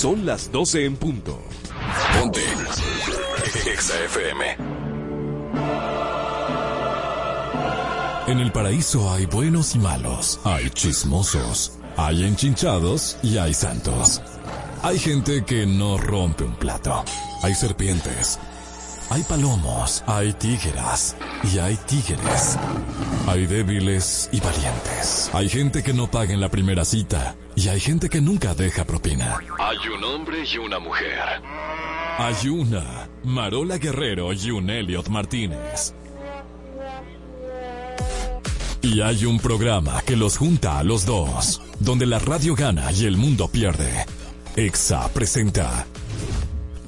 Son las 12 en punto. Ponte. Exa FM. En el paraíso hay buenos y malos, hay chismosos, hay enchinchados y hay santos. Hay gente que no rompe un plato, hay serpientes, hay palomos, hay tígeras y hay tigres. Hay débiles y valientes. Hay gente que no paga en la primera cita y hay gente que nunca deja propina. Hay un hombre y una mujer. Hay una Marola Guerrero y un Elliot Martínez. Y hay un programa que los junta a los dos, donde la radio gana y el mundo pierde. EXA presenta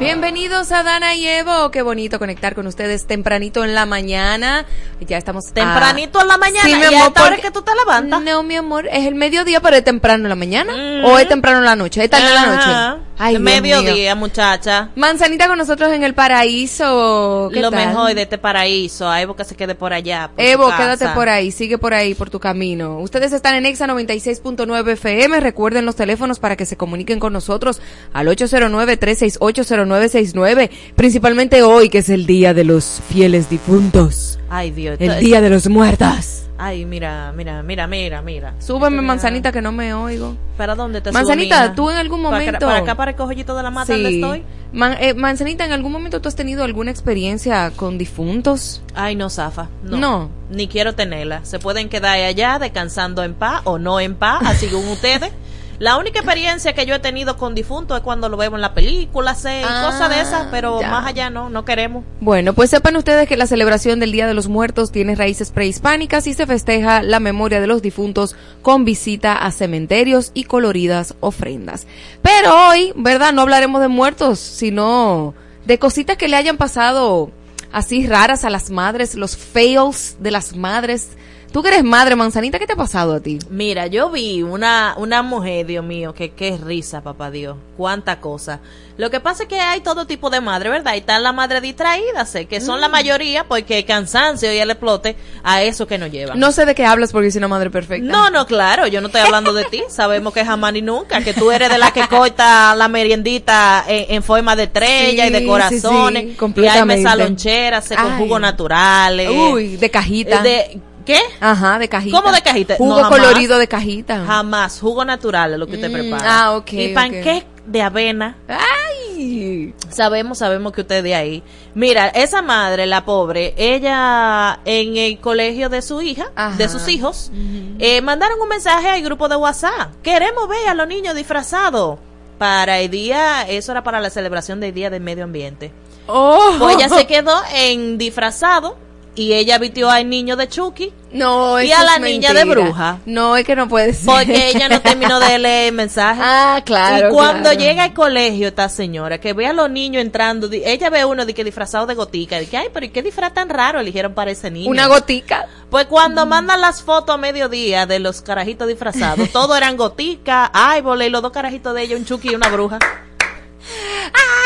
Bienvenidos a Dana y Evo. Qué bonito conectar con ustedes tempranito en la mañana. Ya estamos a- Tempranito en la mañana. Sí, mi ¿Y a amor, esta hora porque- que tú te levantas? No, mi amor, es el mediodía, pero es temprano en la mañana. ¿O es temprano en la noche? ¿Es tarde en la noche? Ay, mediodía, muchacha. Manzanita con nosotros en el paraíso. ¿Qué Lo tal? mejor de este paraíso. A Evo que se quede por allá. por Evo, quédate por ahí, sigue por ahí, por tu camino. Ustedes están en Exa 96.9 FM. Recuerden los teléfonos para que se comuniquen con nosotros al 809-368-0969. Principalmente hoy, que es el día de los fieles difuntos. Ay, Dios. El día de los muertos. Ay, mira, mira, mira, mira, mira. Súbeme, Mira. manzanita, que no me oigo. ¿Para dónde te Manzanita, subo, tú en algún ¿Para acá- momento- Para acá, para el cojollito de la mata, ¿dónde Sí. estoy? Man- eh, Manzanita, ¿en algún momento tú has tenido alguna experiencia con difuntos? Ay, no, Zafa. No. No. Ni quiero tenerla. Se pueden quedar allá descansando en paz o no en paz, así según ustedes. La única experiencia que yo he tenido con difuntos es cuando lo vemos en la película, sé, y Ah, cosas de esas, pero ya. más allá no, no queremos. Bueno, pues sepan ustedes que la celebración del Día de los Muertos tiene raíces prehispánicas y se festeja la memoria de los difuntos con visita a cementerios y coloridas ofrendas. Pero hoy, ¿verdad? No hablaremos de muertos, sino de cositas que le hayan pasado así raras a las madres, los fails de las madres. Tú que eres madre, manzanita, ¿qué te ha pasado a ti? Mira, yo vi una, una mujer, Dios mío, que qué risa, papá Dios, cuánta cosa. Lo que pasa es que hay todo tipo de madre, ¿verdad? Y están las madres distraídas, sé, que son la Mm. mayoría porque el cansancio y el explote a eso que nos llevan. No sé de qué hablas porque soy una madre perfecta. No, no, claro, yo no estoy hablando de ti. Sabemos que jamás ni nunca, que tú eres de la que corta la meriendita en, en forma de estrella Sí, y de sí, corazones. sí, y hay mesa lonchera, sé, con jugos naturales. Uy, de cajita. De, ¿Qué? Ajá, de cajita. ¿Cómo de cajita? Jugo No, colorido de cajita. Jamás, jugo natural es lo que usted Mm, prepara. ah, ok, Y panqueque de avena. Ay. Sabemos, sabemos que usted de ahí. Mira, esa madre, la pobre, ella en el colegio de su hija, Ajá. de sus hijos, eh, mandaron un mensaje al grupo de WhatsApp. Queremos ver a los niños disfrazados para el día, eso era para la celebración del Día del Medio Ambiente. Oh. Pues ella se quedó en disfrazado y ella vistió al niño de Chucky No, y a la es niña de bruja. No, es que no puede ser. porque ella no terminó de leer el mensaje. Ah, claro. y cuando claro. llega al colegio esta señora, que ve a los niños entrando, ella ve uno de que disfrazado de gotica, de que, ay, pero ¿y qué disfraz tan raro eligieron para ese niño? Una gotica. Pues cuando mandan las fotos a mediodía de los carajitos disfrazados, todos eran gotica, árboles, y los dos carajitos de ella, un chucky y una bruja.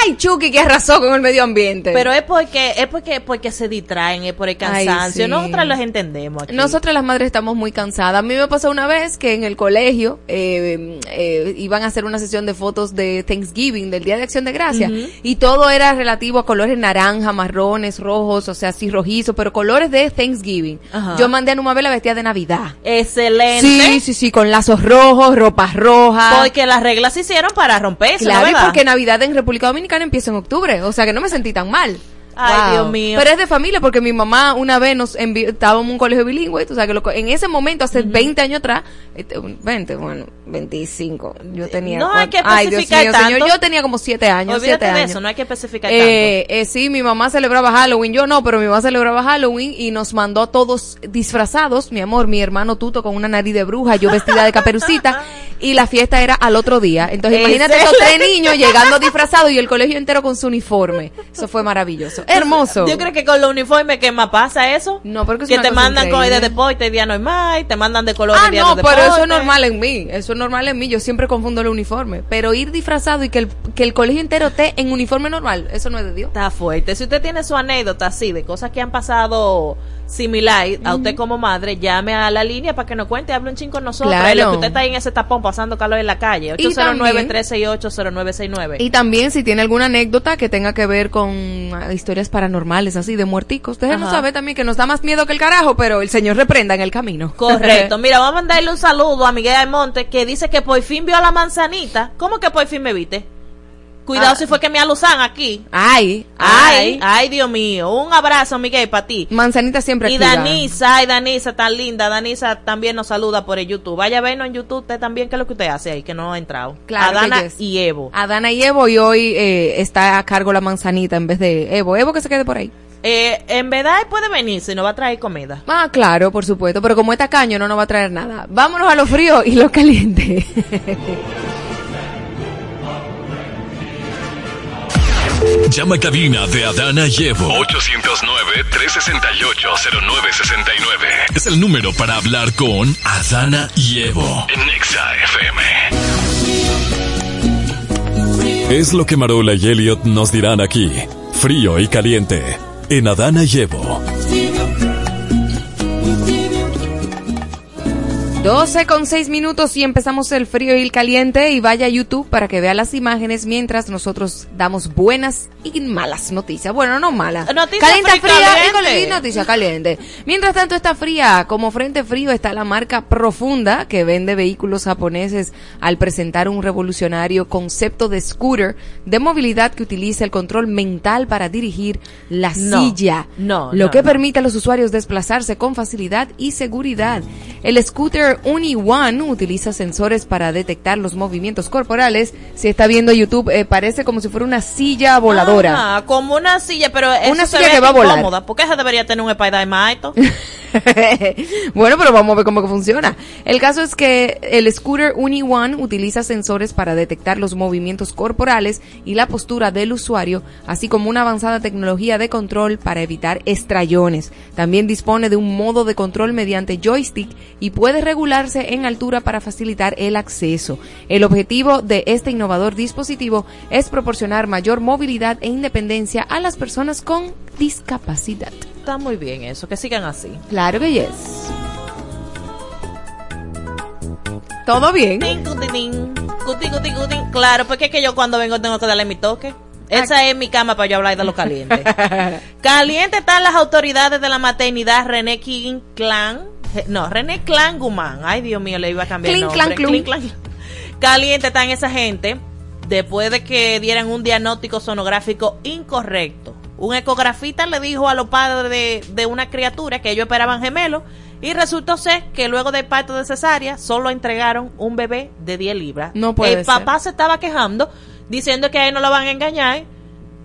Ay, Chucky que arrasó con el medio ambiente. Pero es porque, es porque, porque se distraen, es por el Ay, cansancio. sí. Nosotras los entendemos aquí. Nosotras las madres estamos muy cansadas. A mí me pasó una vez que en el colegio eh, eh, iban a hacer una sesión de fotos de Thanksgiving, del Día de Acción de Gracia, y todo era relativo a colores naranja, marrones, rojos, o sea, así rojizos, pero colores de Thanksgiving. Ajá. Yo mandé a Numabela vestida de Navidad. Excelente. Sí, sí, sí, con lazos rojos, ropas rojas. Porque las reglas se hicieron para romperse, Claro, ¿no, y porque Navidad en República Dominicana empieza en octubre, o sea que no me sentí tan mal. Ay, Dios mío. Pero es de familia porque mi mamá una vez nos envió, estábamos en un colegio bilingüe, o sea que lo en ese momento, hace 20 años atrás, este, un- 20, bueno, 25, yo tenía... No hay que Ay, Dios especificar mío, señor, tanto. yo tenía como 7 años, Olvídate 7 de años. eso, no hay que especificar Eh, eh, sí, mi mamá celebraba Halloween, yo no, pero mi mamá celebraba Halloween y nos mandó a todos disfrazados, mi amor, mi hermano Tuto con una nariz de bruja, yo vestida de caperucita y la fiesta era al otro día. Entonces imagínate esos tres niños llegando disfrazados y el colegio entero con su uniforme. Eso fue maravilloso. Hermoso. Yo creo que con los uniformes que más pasa eso. No, porque es que una te cosa mandan con de deporte y día normal, te mandan de color Ah, y día no, de pero eso es normal en mí. Eso es normal en mí. Yo siempre confundo el uniforme. Pero ir disfrazado y que el, que el colegio entero esté en uniforme normal, eso no es de Dios. Está fuerte. Si usted tiene su anécdota así de cosas que han pasado similar a usted como madre, llame a la línea para que nos cuente, hable un chingo con nosotros. Claro. Lo que usted está ahí en ese tapón pasando calor en la calle. Y también- 809-368-0969. Y también si tiene alguna anécdota que tenga que ver con ah, historias paranormales, así de muerticos. Ustedes no Ajá. sabe también que nos da más miedo que el carajo, pero el Señor reprenda en el camino. Correcto. Mira, vamos a mandarle un saludo a Miguel Almonte que dice que por fin vio a la manzanita. ¿Cómo que por fin me viste? Cuidado Ah. si fue que me alusan aquí. Ay, Ay, ay. ay, Dios mío. Un abrazo, Miguel, para ti. Manzanita siempre Y activa. Danisa, ay, Danisa, tan linda. Danisa también nos saluda por el YouTube. Vaya a vernos en YouTube usted también, ¿qué es lo que usted hace ahí? Que no ha entrado. Claro a que Dana yes. y Evo. Adana y Evo y hoy eh, está a cargo la manzanita en vez de Evo. Evo que se quede por ahí. Eh, en verdad puede venir si nos va a traer comida. Ah, claro, por supuesto, pero como está caño no nos va a traer nada. Vámonos a lo frío y lo caliente. Llama a cabina de Adana y Evo. 809-368-0969. Es el número para hablar con Adana y Evo. En Nexa FM. Es lo que Marola y Elliot nos dirán aquí. Frío y caliente. En Adana y 12 con 6 minutos y empezamos el frío y el caliente y vaya a YouTube para que vea las imágenes mientras nosotros damos buenas y malas noticias. Bueno, no malas. Noticia Calienta fría, fría y noticia caliente. Mientras tanto está fría, como frente frío está la marca Profunda que vende vehículos japoneses al presentar un revolucionario concepto de scooter de movilidad que utiliza el control mental para dirigir la No, silla. no, Lo no, que no. permite a los usuarios desplazarse con facilidad y seguridad. El scooter Uni One utiliza sensores para detectar los movimientos corporales. Si está viendo YouTube, eh, parece como si fuera una silla voladora. Ajá, como una silla, pero eso Una se silla ve que va a volar. incómoda, porque esa debería tener un spider más alto. bueno, pero vamos a ver cómo funciona. El caso es que el scooter Uni One utiliza sensores para detectar los movimientos corporales y la postura del usuario, así como una avanzada tecnología de control para evitar estrellones. También dispone de un modo de control mediante joystick y puede regularse en altura para facilitar el acceso. El objetivo de este innovador dispositivo es proporcionar mayor movilidad e independencia a las personas con discapacidad. Está muy bien eso, que sigan así. Claro que yes. ¿Todo bien? Claro, porque es que yo cuando vengo tengo que darle mi toque. Esa es mi cama para yo hablar de lo caliente. caliente están las autoridades de la maternidad René King Clan. No, René Clan Guzmán. Ay, Dios mío, le iba a cambiar el Clink, nombre. clan, clan. Caliente están esa gente después de que dieran un diagnóstico sonográfico incorrecto. Un ecografista le dijo a los padres de, de una criatura que ellos esperaban gemelos y resultó ser que luego del parto de cesárea solo entregaron un bebé de 10 libras. No puede El papá se estaba quejando diciendo que a él no lo van a engañar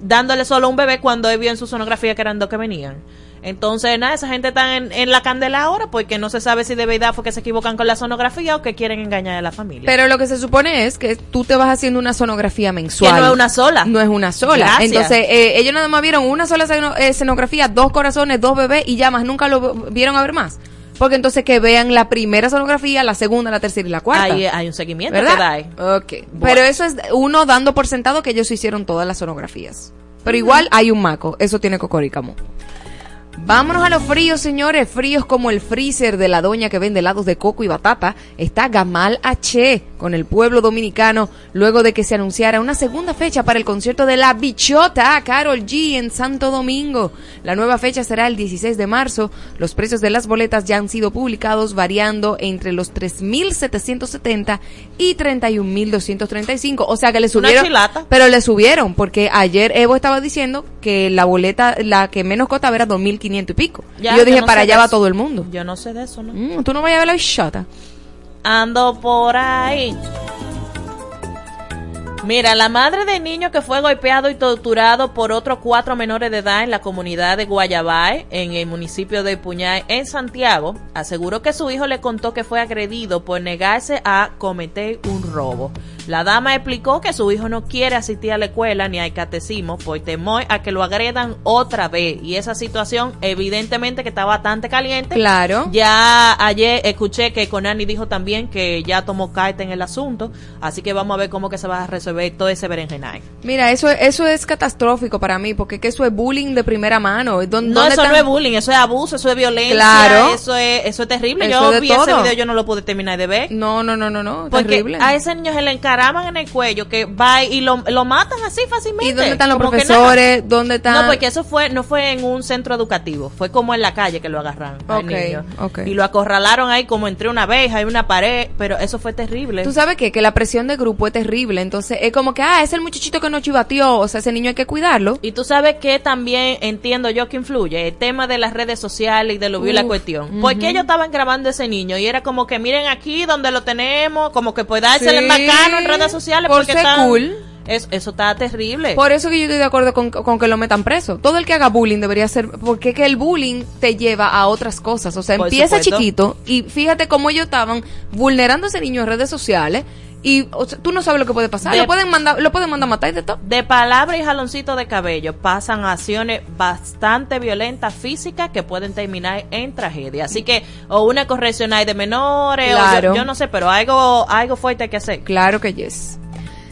dándole solo un bebé cuando él vio en su sonografía que eran dos que venían. Entonces, nada, esa gente está en, en la candela ahora porque no se sabe si de verdad fue que se equivocan con la sonografía o que quieren engañar a la familia. Pero lo que se supone es que tú te vas haciendo una sonografía mensual. Que no es una sola. No es una sola. Gracias. Entonces, eh, ellos nada más vieron una sola seno- eh, escenografía, dos corazones, dos bebés y ya más nunca lo vieron a ver más. Porque entonces que vean la primera sonografía, la segunda, la tercera y la cuarta. Hay, hay un seguimiento ¿Verdad? que da ahí. Ok. Pero eso es uno dando por sentado que ellos hicieron todas las sonografías. Pero igual hay un maco. Eso tiene cocoricamo. Vámonos a los fríos, señores. Fríos como el freezer de la doña que vende helados de coco y batata. Está Gamal H con el pueblo dominicano luego de que se anunciara una segunda fecha para el concierto de La Bichota Carol G en Santo Domingo. La nueva fecha será el 16 de marzo. Los precios de las boletas ya han sido publicados variando entre los 3.770 y 31.235. O sea que le subieron. chilata. Pero le subieron porque ayer Evo estaba diciendo que la boleta, la que menos costaba era 2.500 y pico. Ya, y yo dije, no para allá va todo el mundo. Yo no sé de eso, ¿no? Mm, Tú no vayas a ver la bichota. Ando por ahí. Mira, la madre de niño que fue golpeado y torturado por otros cuatro menores de edad en la comunidad de Guayabay, en el municipio de Puñay, en Santiago, aseguró que su hijo le contó que fue agredido por negarse a cometer un robo. La dama explicó que su hijo no quiere asistir a la escuela ni al catecismo por temor a que lo agredan otra vez. Y esa situación, evidentemente, que está bastante caliente. Claro. Ya ayer escuché que Conani dijo también que ya tomó carta en el asunto, así que vamos a ver cómo que se va a resolver todo ese berenjenay. Mira, eso, eso es catastrófico para mí porque que eso es bullying de primera mano. ¿Dó- No, dónde eso están- no es bullying, eso es abuso, eso es violencia, Claro. eso es eso es terrible. Eso yo vi ese todo. video, yo no lo pude terminar de ver. No, no, no, no, no. Porque terrible. a ese niño se le encaraman en el cuello que va y lo, lo matan así fácilmente. ¿Y dónde están los como profesores? ¿Dónde están? No, porque eso fue no fue en un centro educativo, fue como en la calle que lo agarraron al Ok, niño. ok. Y lo acorralaron ahí como entre una abeja y una pared, pero eso fue terrible. Tú sabes qué? que la presión de grupo es terrible. Entonces es como que, ah, es el muchachito que no chivateó. O sea, ese niño hay que cuidarlo. Y tú sabes que también entiendo yo que influye el tema de las redes sociales y de lo vi la cuestión. Porque ellos estaban grabando ese niño y era como que miren aquí donde lo tenemos, como que puede dársele Sí, bacano en redes sociales por porque ser están- cool. Es- eso está terrible. Por eso que yo estoy de acuerdo con, con que lo metan preso. Todo el que haga bullying debería ser, porque que el bullying te lleva a otras cosas. O sea, Por empieza supuesto. chiquito y fíjate cómo ellos estaban vulnerando a ese niño en redes sociales y o sea, tú no sabes lo que puede pasar. De- lo pueden mandar, lo pueden mandar a matar y de todo. de palabra y jaloncito de cabello pasan acciones bastante violentas físicas que pueden terminar en tragedia. Así que, o una correccional de menores, o Claro. yo, yo no sé, pero algo, algo fuerte hay que hacer. Claro que yes.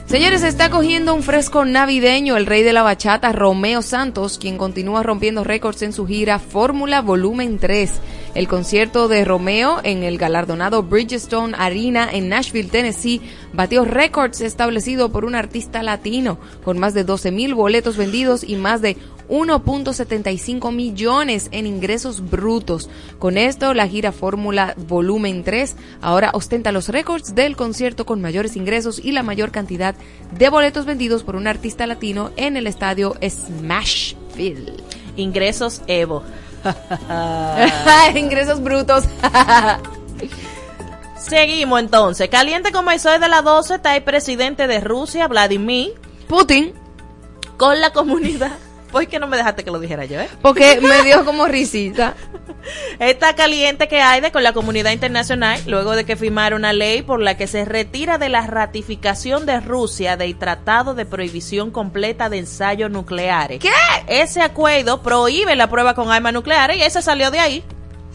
Señores, se está cogiendo un fresco navideño el rey de la bachata, Romeo Santos, quien continúa rompiendo récords en su gira Fórmula Volumen 3. El concierto de Romeo en el galardonado Bridgestone Arena en Nashville, Tennessee, batió récords establecido por un artista latino, con más de 12 mil boletos vendidos y más de 1.75 millones en ingresos brutos. Con esto, la gira Fórmula Volumen 3 ahora ostenta los récords del concierto con mayores ingresos y la mayor cantidad de boletos vendidos por un artista latino en el estadio Smashville. Ingresos Evo. ingresos brutos. Seguimos entonces. Caliente como el sol de las 12 está el presidente de Rusia, Vladimir, Putin, con la comunidad. ¿Por qué no me dejaste que lo dijera yo, eh? porque me dio como risita. Está caliente que hay de con la comunidad internacional luego de que firmara una ley por la que se retira de la ratificación de Rusia del Tratado de Prohibición Completa de Ensayos Nucleares. ¿Qué? Ese acuerdo prohíbe la prueba con armas nucleares y ese salió de ahí.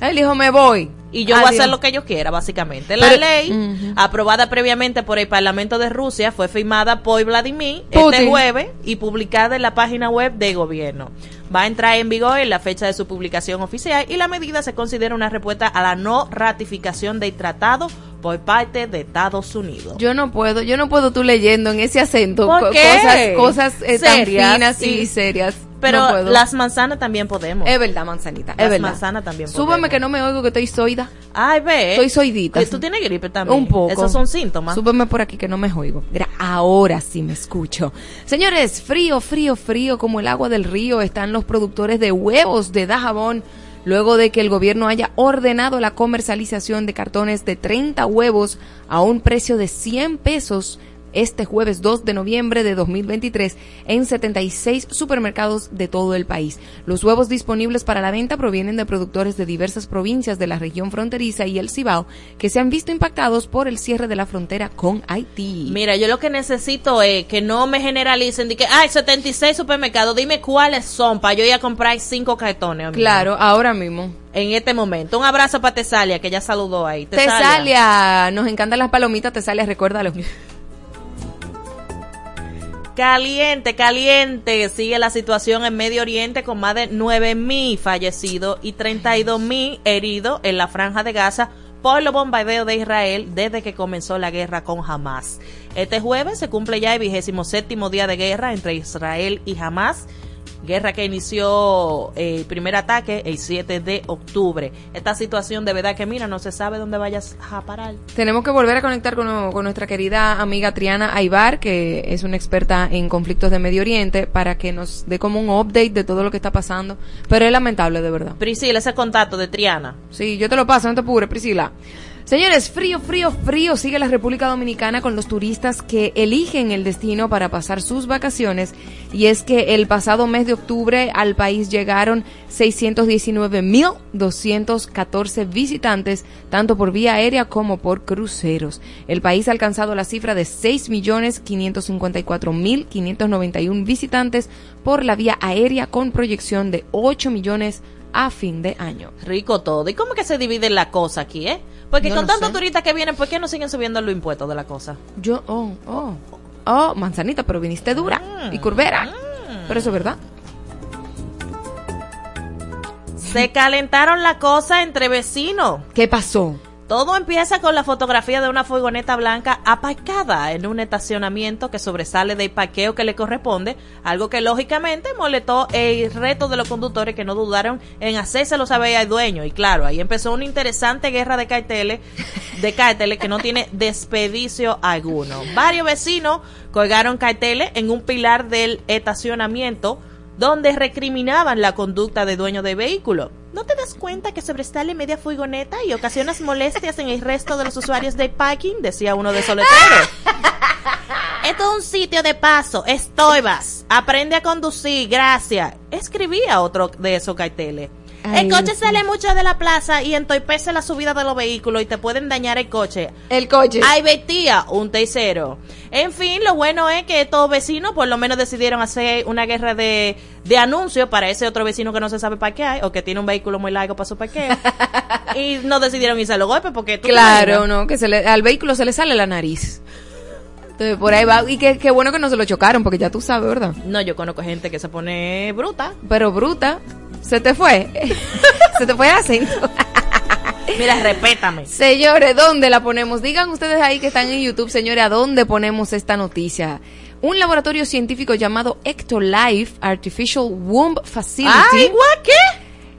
Él dijo, me voy. Y yo voy a hacer lo que yo quiera, básicamente. La Pero- ley, aprobada previamente por el Parlamento de Rusia, fue firmada por Vladimir Putin. este jueves y publicada en la página web de gobierno. Va a entrar en vigor en la fecha de su publicación oficial y la medida se considera una respuesta a la no ratificación del tratado por parte de Estados Unidos. Yo no puedo, yo no puedo tú leyendo en ese acento cosas, cosas eh, tan finas y serias. Pero No las manzanas también podemos. Es verdad, manzanita. Las es verdad. manzanas también podemos. que no me oigo que estoy soida. Ay, ve. Estoy soidita. Que Tú tienes gripe también. Un poco. Esos son síntomas. Súbeme por aquí que no me oigo. Mira, ahora sí me escucho. Señores, frío, frío, frío como el agua del río están los productores de huevos de Dajabón. Luego de que el gobierno haya ordenado la comercialización de cartones de 30 huevos a un precio de 100 pesos este jueves 2 de noviembre de 2023 en 76 supermercados de todo el país. Los huevos disponibles para la venta provienen de productores de diversas provincias de la región fronteriza y el Cibao que se han visto impactados por el cierre de la frontera con Haití. Mira, yo lo que necesito es que no me generalicen de que, ay, 76 supermercados, dime cuáles son para yo ir a comprar cinco cartones. amigo. Claro, ahora mismo. En este momento. Un abrazo para Tesalia, que ya saludó ahí. Tesalia, nos encantan las palomitas, Tesalia, recuérdalo. Caliente, caliente. Sigue la situación en Medio Oriente con más de 9.000 fallecidos y 32.000 heridos en la franja de Gaza por los bombardeos de Israel desde que comenzó la guerra con Hamas. Este jueves se cumple ya el vigésimo séptimo día de guerra entre Israel y Hamas guerra que inició eh, el primer ataque el 7 de octubre. Esta situación de verdad que mira, no se sabe dónde vayas a parar. Tenemos que volver a conectar con, con nuestra querida amiga Triana Aybar, que es una experta en conflictos de Medio Oriente, para que nos dé como un update de todo lo que está pasando. Pero es lamentable, de verdad. Priscila, ese contacto de Triana. Sí, yo te lo paso, no te apures, Priscila. Señores, frío, frío, frío sigue la República Dominicana con los turistas que eligen el destino para pasar sus vacaciones y es que el pasado mes de octubre al país llegaron 619.214 visitantes tanto por vía aérea como por cruceros. El país ha alcanzado la cifra de 6.554.591 visitantes por la vía aérea con proyección de 8 millones a fin de año. Rico todo. ¿Y cómo que se divide la cosa aquí, eh? Porque Yo con no tantos sé. turistas que vienen, ¿por qué no siguen subiendo los impuestos de la cosa? Yo, oh, oh, oh, manzanita, pero viniste dura y curvera. Pero eso es verdad. Se calentaron la cosa entre vecinos. ¿Qué pasó? Todo empieza con la fotografía de una furgoneta blanca aparcada en un estacionamiento que sobresale del parqueo que le corresponde, algo que lógicamente molestó el reto de los conductores que no dudaron en hacérselo saber al dueño. Y claro, ahí empezó una interesante guerra de carteles, de carteles que no tiene despedicio alguno. Varios vecinos colgaron carteles en un pilar del estacionamiento donde recriminaban la conducta del dueño del vehículo. ¿No te das cuenta que sobresale media furgoneta y ocasionas molestias en el resto de los usuarios del parking? Decía uno de esos letreros. Esto es un sitio de paso, estoybas. Aprende a conducir, gracias. Escribía otro de esos carteles. Ay, el coche sale mucho de la plaza y entorpece la subida de los vehículos y te pueden dañar el coche. El coche. Ay, Betía, un tercero. En fin, lo bueno es que estos vecinos por lo menos decidieron hacer una guerra de, de anuncios para ese otro vecino que no se sabe parquear o que tiene un vehículo muy largo para su parqueo. y no decidieron irse a los golpes porque tú Claro, no, que se le- al vehículo se le sale la nariz. Entonces, por ahí va. Y qué bueno que no se lo chocaron, porque ya tú sabes, ¿verdad? No, yo conozco gente que se pone bruta. Pero bruta, se te fue. se te fue el acento. Mira, respétame. Señores, ¿dónde la ponemos? Digan ustedes ahí que están en YouTube, señores, ¿a dónde ponemos esta noticia? Un laboratorio científico llamado Ectolife Artificial Womb Facility. Ay, ¿what? ¿Qué?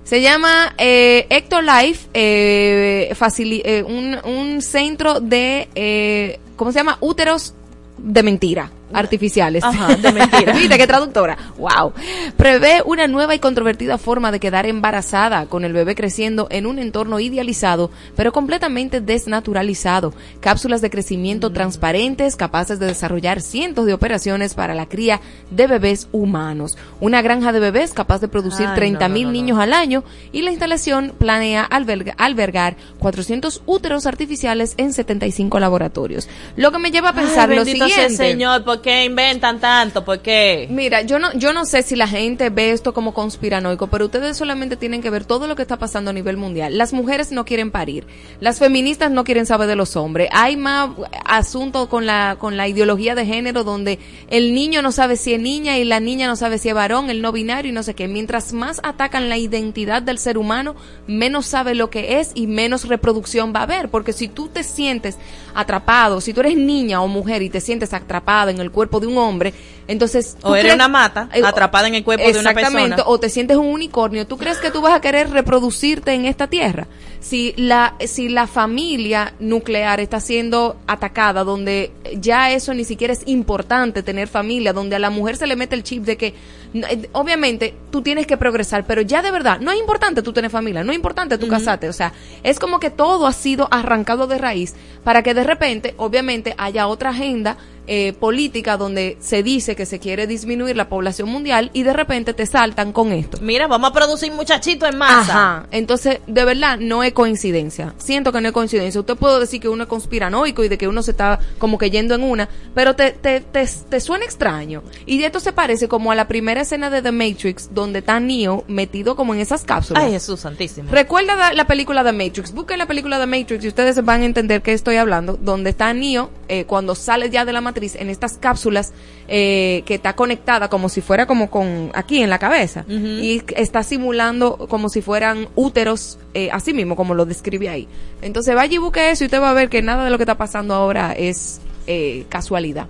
Se llama eh, Ectolife, eh, eh, un, un centro de, eh, ¿cómo se llama? Úteros de mentira, artificiales. Ajá, de mentira. ¿Viste qué traductora? Wow. Prevé una nueva y controvertida forma de quedar embarazada con el bebé creciendo en un entorno idealizado, pero completamente desnaturalizado. Cápsulas de crecimiento Mm. transparentes capaces de desarrollar cientos de operaciones para la cría de bebés humanos. Una granja de bebés capaz de producir Ay, 30 no, mil no, no, no. niños al año y la instalación planea alberga- albergar 400 úteros artificiales en 75 laboratorios. Lo que me lleva a pensar Ay, lo sea siguiente. el Señor, ¿por qué inventan tanto? ¿Por qué? Mira, yo no, yo no sé si la gente ve esto como conspiranoico, pero ustedes solamente tienen que ver todo lo que está pasando a nivel mundial. Las mujeres no quieren parir, las feministas no quieren saber de los hombres. Hay más asunto con la, con la ideología de género donde el niño no sabe si es niña y la niña no sabe si es varón, el no binario y no sé qué. Mientras más atacan la identidad del ser humano, menos sabe lo que es y menos reproducción va a haber. Porque si tú te sientes atrapado, si tú eres niña o mujer y te sientes atrapada en el cuerpo de un hombre, Entonces, ¿tú O eres crees- una mata eh, atrapada en el cuerpo de una Exactamente, persona. o te sientes un unicornio. ¿Tú crees que tú vas a querer reproducirte en esta tierra? Si la, si la familia nuclear está siendo atacada, donde ya eso ni siquiera es importante tener familia, donde a la mujer se le mete el chip de que, eh, obviamente, tú tienes que progresar, pero ya de verdad, no es importante tú tener familia, no es importante tú casarte. O sea, es como que todo ha sido arrancado de raíz para que de repente, obviamente, haya otra agenda eh, política donde se dice que se quiere disminuir la población mundial y de repente te saltan con esto. Mira, vamos a producir muchachitos en masa. Ajá. Entonces, de verdad, no es coincidencia. Siento que no es coincidencia. Usted puede decir que uno es conspiranoico y de que uno se está como que yendo en una, pero te, te, te, te suena extraño. Y esto se parece como a la primera escena de The Matrix, donde está Neo metido como en esas cápsulas. Ay, Jesús santísimo. Recuerda la, la película The Matrix. Busquen la película The Matrix y ustedes van a entender qué estoy hablando. Donde está Neo eh, cuando sale ya de la matriz en estas cápsulas eh, que está conectada como si fuera como con aquí en la cabeza y está simulando como si fueran úteros eh, así mismo como lo describe ahí. Entonces vaya y busque eso y usted va a ver que nada de lo que está pasando ahora es eh, casualidad.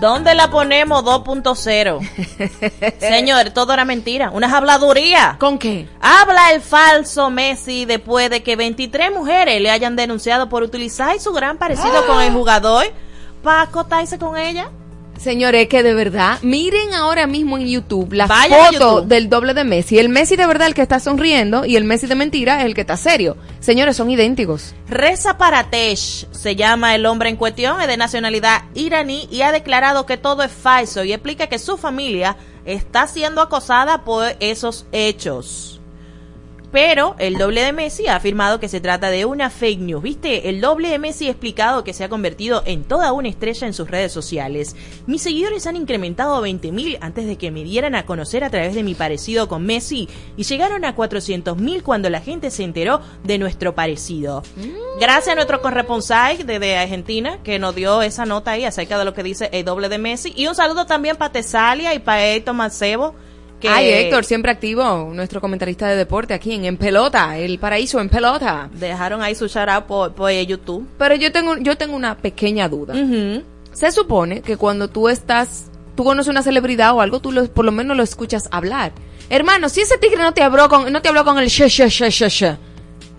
¿Dónde la ponemos 2.0? Señor, todo era mentira. Unas habladurías. ¿Con qué? Habla el falso Messi después de que 23 mujeres le hayan denunciado por utilizar su gran parecido con el jugador para acotarse con ella. Señores, que de verdad, miren ahora mismo en YouTube la Vayan a foto YouTube. del doble de Messi. El Messi de verdad el que está sonriendo y el Messi de mentira es el que está serio. Señores, son idénticos. Reza Paratesh se llama el hombre en cuestión, es de nacionalidad iraní y ha declarado que todo es falso y explica que su familia está siendo acosada por esos hechos. Pero el doble de Messi ha afirmado que se trata de una fake news. ¿Viste? El doble de Messi ha explicado que se ha convertido en toda una estrella en sus redes sociales. Mis seguidores han incrementado a 20.000 antes de que me dieran a conocer a través de mi parecido con Messi y llegaron a 400.000 cuando la gente se enteró de nuestro parecido. Gracias a nuestro corresponsal desde Argentina que nos dio esa nota ahí acerca de lo que dice el doble de Messi. Y un saludo también para Tesalia y para Héctor Mancebo. Que Ay, Héctor, siempre activo, nuestro comentarista de deporte aquí en En Pelota, el paraíso en pelota. dejaron ahí su out por, por YouTube. Pero yo tengo, yo tengo una pequeña duda. Se supone que cuando tú estás, tú conoces una celebridad o algo, tú lo- por lo menos lo escuchas hablar. Hermano, si ese tigre no te habló con, no te habló con el she, she, she, she, she,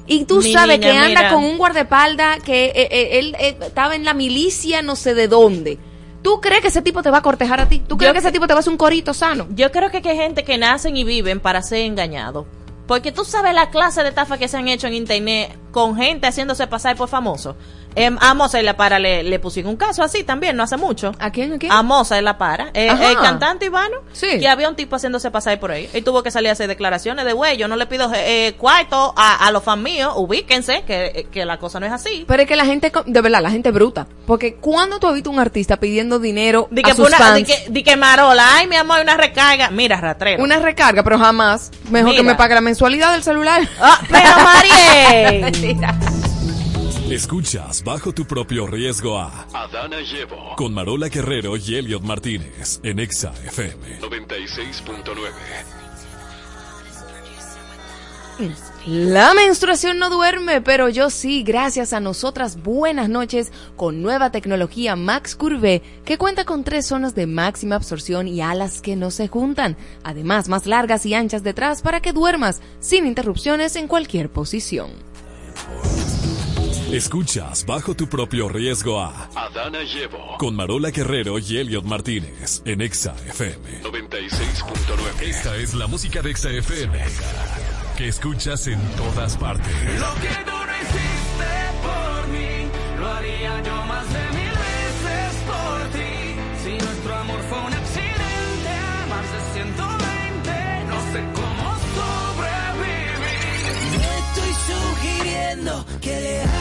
y tú Mi sabes niña, que anda mira. con un guardaespaldas que eh, eh, él eh, estaba en la milicia no sé de dónde. ¿Tú crees que ese tipo te va a cortejar a ti? ¿Tú crees Yo que ese tipo te va a hacer un corito sano? Yo creo que hay gente que nacen y viven para ser engañados. Porque tú sabes la clase de estafa que se han hecho en internet con gente haciéndose pasar por famoso. Em, a Moza y La Para le, le pusieron un caso así también, no hace mucho. ¿A quién? ¿A quién? A Moza y La Para. Eh, el cantante Ivano. Sí. Que había un tipo haciéndose pasar por ahí. Y tuvo que salir a hacer declaraciones de, güey, yo no le pido eh, cuarto a, a los fans míos. Ubíquense, que, que la cosa no es así. Pero es que la gente, de verdad, la gente es bruta. Porque cuando tú has visto un artista pidiendo dinero Di a que, sus una, fans, di que, di que Marola, ay, mi amor, una recarga. Mira, ratrero. una recarga, pero jamás, mejor que me pague la mensualidad del celular. Ah, pero Mariel. Escuchas bajo tu propio riesgo a Adana Llevo con Marola Guerrero y Elliot Martínez en Exa FM. 96.9. La menstruación no duerme, pero yo sí, gracias a nosotras. Buenas noches con nueva tecnología Max Curve, que cuenta con tres zonas de máxima absorción y alas que no se juntan. Además, más largas y anchas detrás para que duermas sin interrupciones en cualquier posición. Escuchas bajo tu propio riesgo a Adana Llevo con Marola Guerrero y Elliot Martínez en Exa FM. 96.9. Esta es la música de Exa FM que escuchas en todas partes. Lo que tú no hiciste por mí, lo haría yo más de mil veces por ti. Si nuestro amor fue un accidente, más de 120, no sé cómo sobrevivir. No estoy sugiriendo que le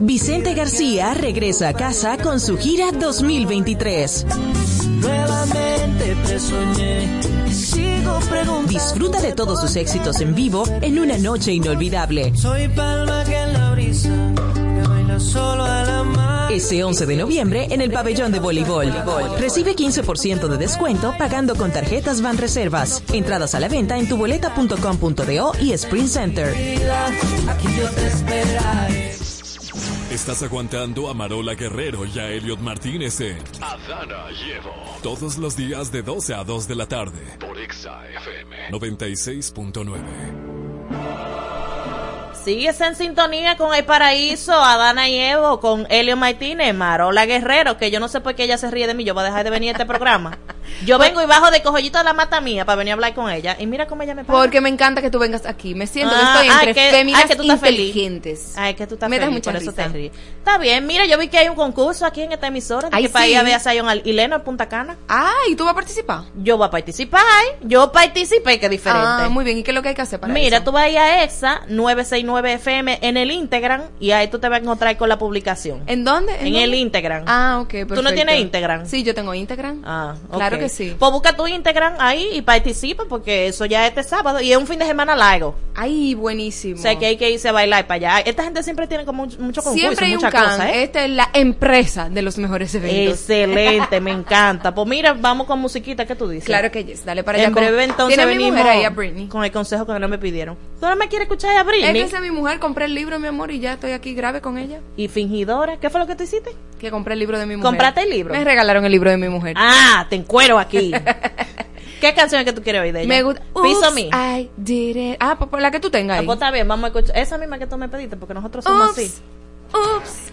Vicente García regresa a casa con su gira 2023. Nuevamente te soñé sigo. Disfruta de todos sus éxitos en vivo en una noche inolvidable. Soy palma que en la brisa que baila solo a la mar. Ese 11 de noviembre en el pabellón de voleibol. Recibe 15% de descuento pagando con tarjetas Van Reservas. Entradas a la venta en tuboleta.com.do y Sprint Center. Aquí yo te esperaré. Estás aguantando a Marola Guerrero y a Elliot Martínez en Adana Llevo. todos los días de 12 a 2 de la tarde. Por Exa FM. 96.9. Sigues en sintonía con El Paraíso, Adana y Evo, con Elio Martínez, Marola Guerrero, que yo no sé por qué ella se ríe de mí, yo voy a dejar de venir a este programa. Yo vengo y bajo de cojollito a la mata mía para venir a hablar con ella, y mira cómo ella me paga. Porque me encanta que tú vengas aquí. Me siento que Ah, ay, entre que- féminas ay, que tú estás feliz. inteligentes. Ay, que tú estás Me das feliz, mucha por eso te ríes. Está bien, mira, yo vi que hay un concurso aquí en esta emisora, de Ay, que para ir a ver a Zion al Hileno, en Punta Cana. Ah, ¿y tú vas a participar? Yo voy a participar, yo participé, que diferente. Ah, muy bien. ¿Y qué es lo que hay que hacer para Mira, eso? tú vas a ir a EXA 969 FM en el Instagram y ahí tú te vas a encontrar con la publicación. ¿En dónde? En dónde? el Instagram. Ah, ok, perfecto. ¿Tú no tienes Instagram? Sí, yo tengo Instagram. Ah, ok. Claro que sí. Pues busca tu Instagram ahí y participa porque eso ya es este sábado y es un fin de semana largo. Ay, buenísimo. O sea que hay que irse a bailar para allá. Esta gente siempre tiene como mucho, mucho concurso, Siempre hay un muchas can. ¿eh? Esta es la empresa de los mejores eventos. Excelente, me encanta. Pues mira, vamos con musiquita, ¿qué tú dices? Claro que yes. Dale para allá. En breve entonces venimos ahí a con el consejo que no me pidieron. ¿Tú no me quieres escuchar a Es Britney? que es mi mujer. Compré el libro, mi amor, y ya estoy aquí grave con ella. Y fingidora, ¿qué fue lo que tú hiciste? Que compré el libro de mi mujer. ¿Compraste el libro? Me regalaron el libro de mi mujer. Ah, te encuero aquí. ¿Qué canción es que tú quieres oír de ella? Me gusta. Piso Me. I did it. Ah, pues por la que tú tengas Ah, pues está bien, vamos a escuchar. Esa misma que tú me pediste, porque nosotros somos Oops. así. Oops.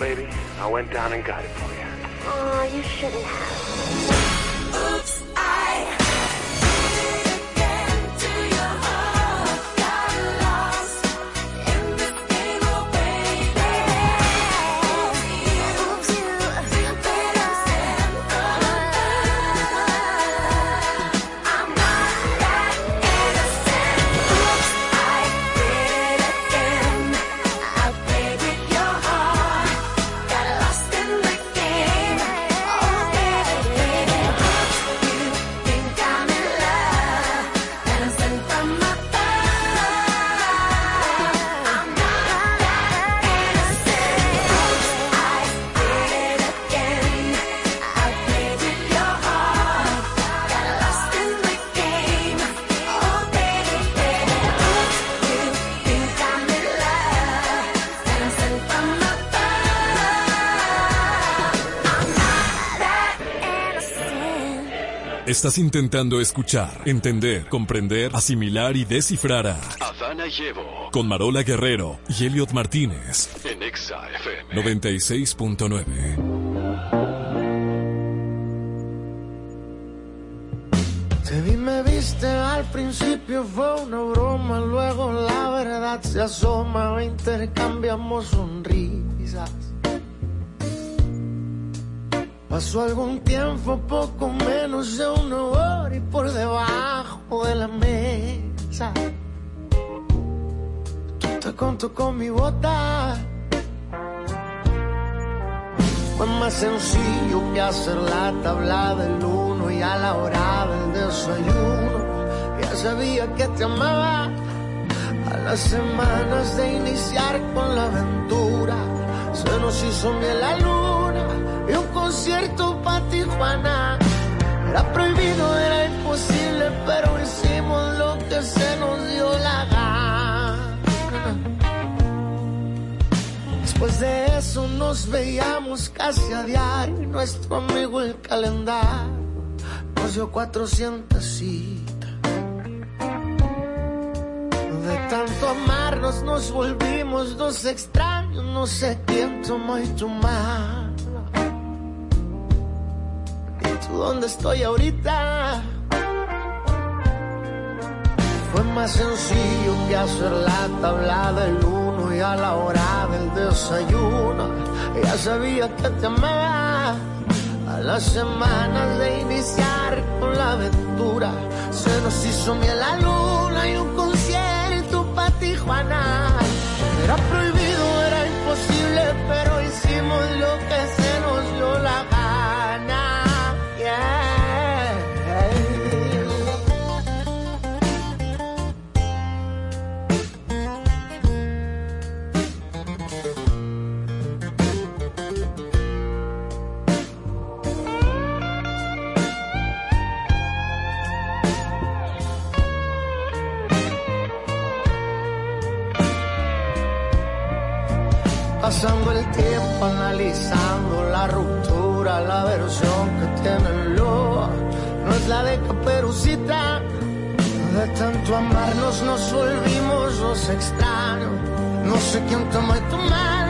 Baby, I went down and got it for you. Oh, you shouldn't have. Estás intentando escuchar, entender, comprender, asimilar y descifrar a Adana y Evo con Marola Guerrero y Elliot Martínez. en Exa FM. 96.9. Te vi, me viste, al principio fue una broma, luego la verdad se asoma, intercambiamos sonrisas. Pasó algún tiempo, poco Ya sabía que te amaba. A las semanas de iniciar con la aventura, se nos hizo miel la luna y un concierto para Tijuana. Era prohibido, era imposible, pero hicimos lo que se nos dio la gana. Después de eso nos veíamos casi a diario. Nuestro amigo el calendario nos dio 400 citas. De tanto amarnos nos volvimos dos extraños. No sé quién tomó y tomar. ¿Y tú dónde estoy ahorita? Fue más sencillo que hacer la tabla del uno y a la hora del desayuno. Ya sabía que te amaba. A las semanas de iniciar con la aventura, se nos hizo miel la luna y un concierto para Tijuana. Era prohibido, era imposible, pero hicimos lo que se nos analizando la ruptura, la versión que tiene lobo, no es la de caperucita. De tanto amarnos nos volvimos los extraños. No sé quién tomó tu mano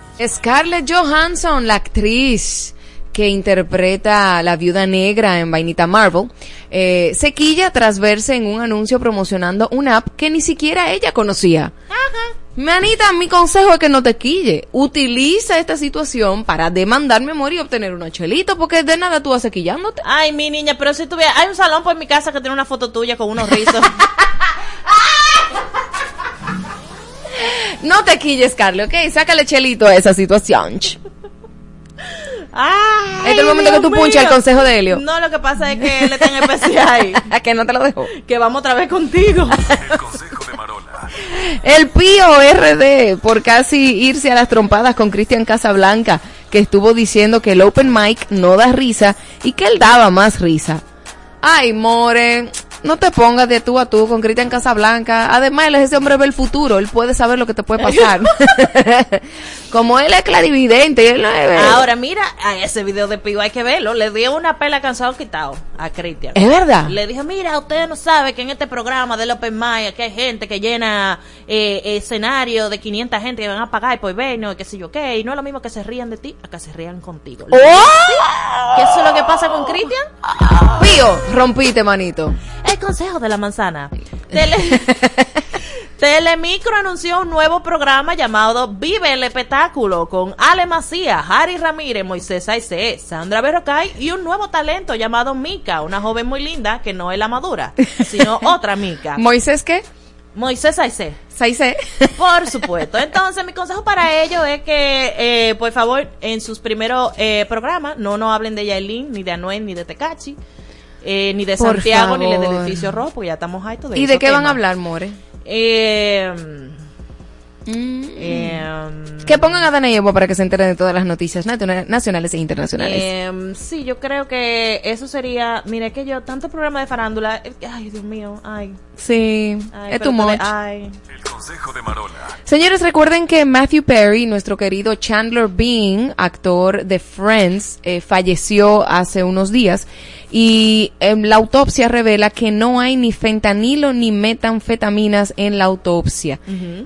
Scarlett Johansson, la actriz que interpreta la viuda negra en Vainita Marvel, eh, se quilla tras verse en un anuncio promocionando una app que ni siquiera ella conocía. Manita, mi consejo es que no te quille. Utiliza esta situación para demandar memoria y obtener una chelito, porque de nada tú vas quillándote. Ay, mi niña, pero si tuviera... Hay un salón por mi casa que tiene una foto tuya con unos rizos. No te quilles, Carly, ¿ok? Sácale chelito a esa situación. Ay, Este es el momento Dios que tú punchas el consejo de Helio. No, lo que pasa es que él está en especial. que no te lo dejo. Que vamos otra vez contigo. El Pío RD por casi irse a las trompadas con Cristian Casablanca, que estuvo diciendo que el open mic no da risa y que él daba más risa. Ay, More, no te pongas de tú a tú con Cristian Casablanca. Además, él es ese hombre ve el futuro, él puede saber lo que te puede pasar. Como él es clarividente, él no es... Ahora, mira, a ese video de Pío hay que verlo. Le dio una pela cansado quitado a Cristian. ¿Es verdad? Le dijo, mira, usted no sabe que en este programa del Open Mic que hay gente que llena eh, escenario de 500 gente que van a pagar por ver, no, qué sé yo qué, y no es lo mismo que se rían de ti, a que se rían contigo. ¡Oh! ¿Qué es lo que pasa con Cristian? Pío, rompiste, manito. El consejo de la manzana. Tele... Telemicro anunció un nuevo programa llamado Vive el Espectáculo con Ale Macías, Harry Ramírez, Moisés Aizé, Sandra Berrocay y un nuevo talento llamado Mica, una joven muy linda que no es la madura, sino otra Mica. ¿Moisés qué? Moisés Aizé. Saizé. Por supuesto. Entonces, mi consejo para ellos es que, eh, por favor, en sus primeros eh, programas, no nos hablen de Yailin, ni de Anuel, ni de Tecachi, eh, ni de Por Santiago, ni del edificio rojo, porque ya estamos hartos de ¿Y de qué van a hablar, More? Eh, Mm. eh, Que pongan a Dana y Evo para que se enteren de todas las noticias nacionales e internacionales. eh, sí, yo creo que eso sería. Mire, que yo, tanto programa de farándula. Ay, Dios mío, ay. sí, ay es todavía- much. Ay. Consejo de Marola. Señores, recuerden que Matthew Perry, nuestro querido Chandler Bing, actor de Friends, eh, falleció hace unos días y em, la autopsia revela que no hay ni fentanilo ni metanfetaminas en la autopsia.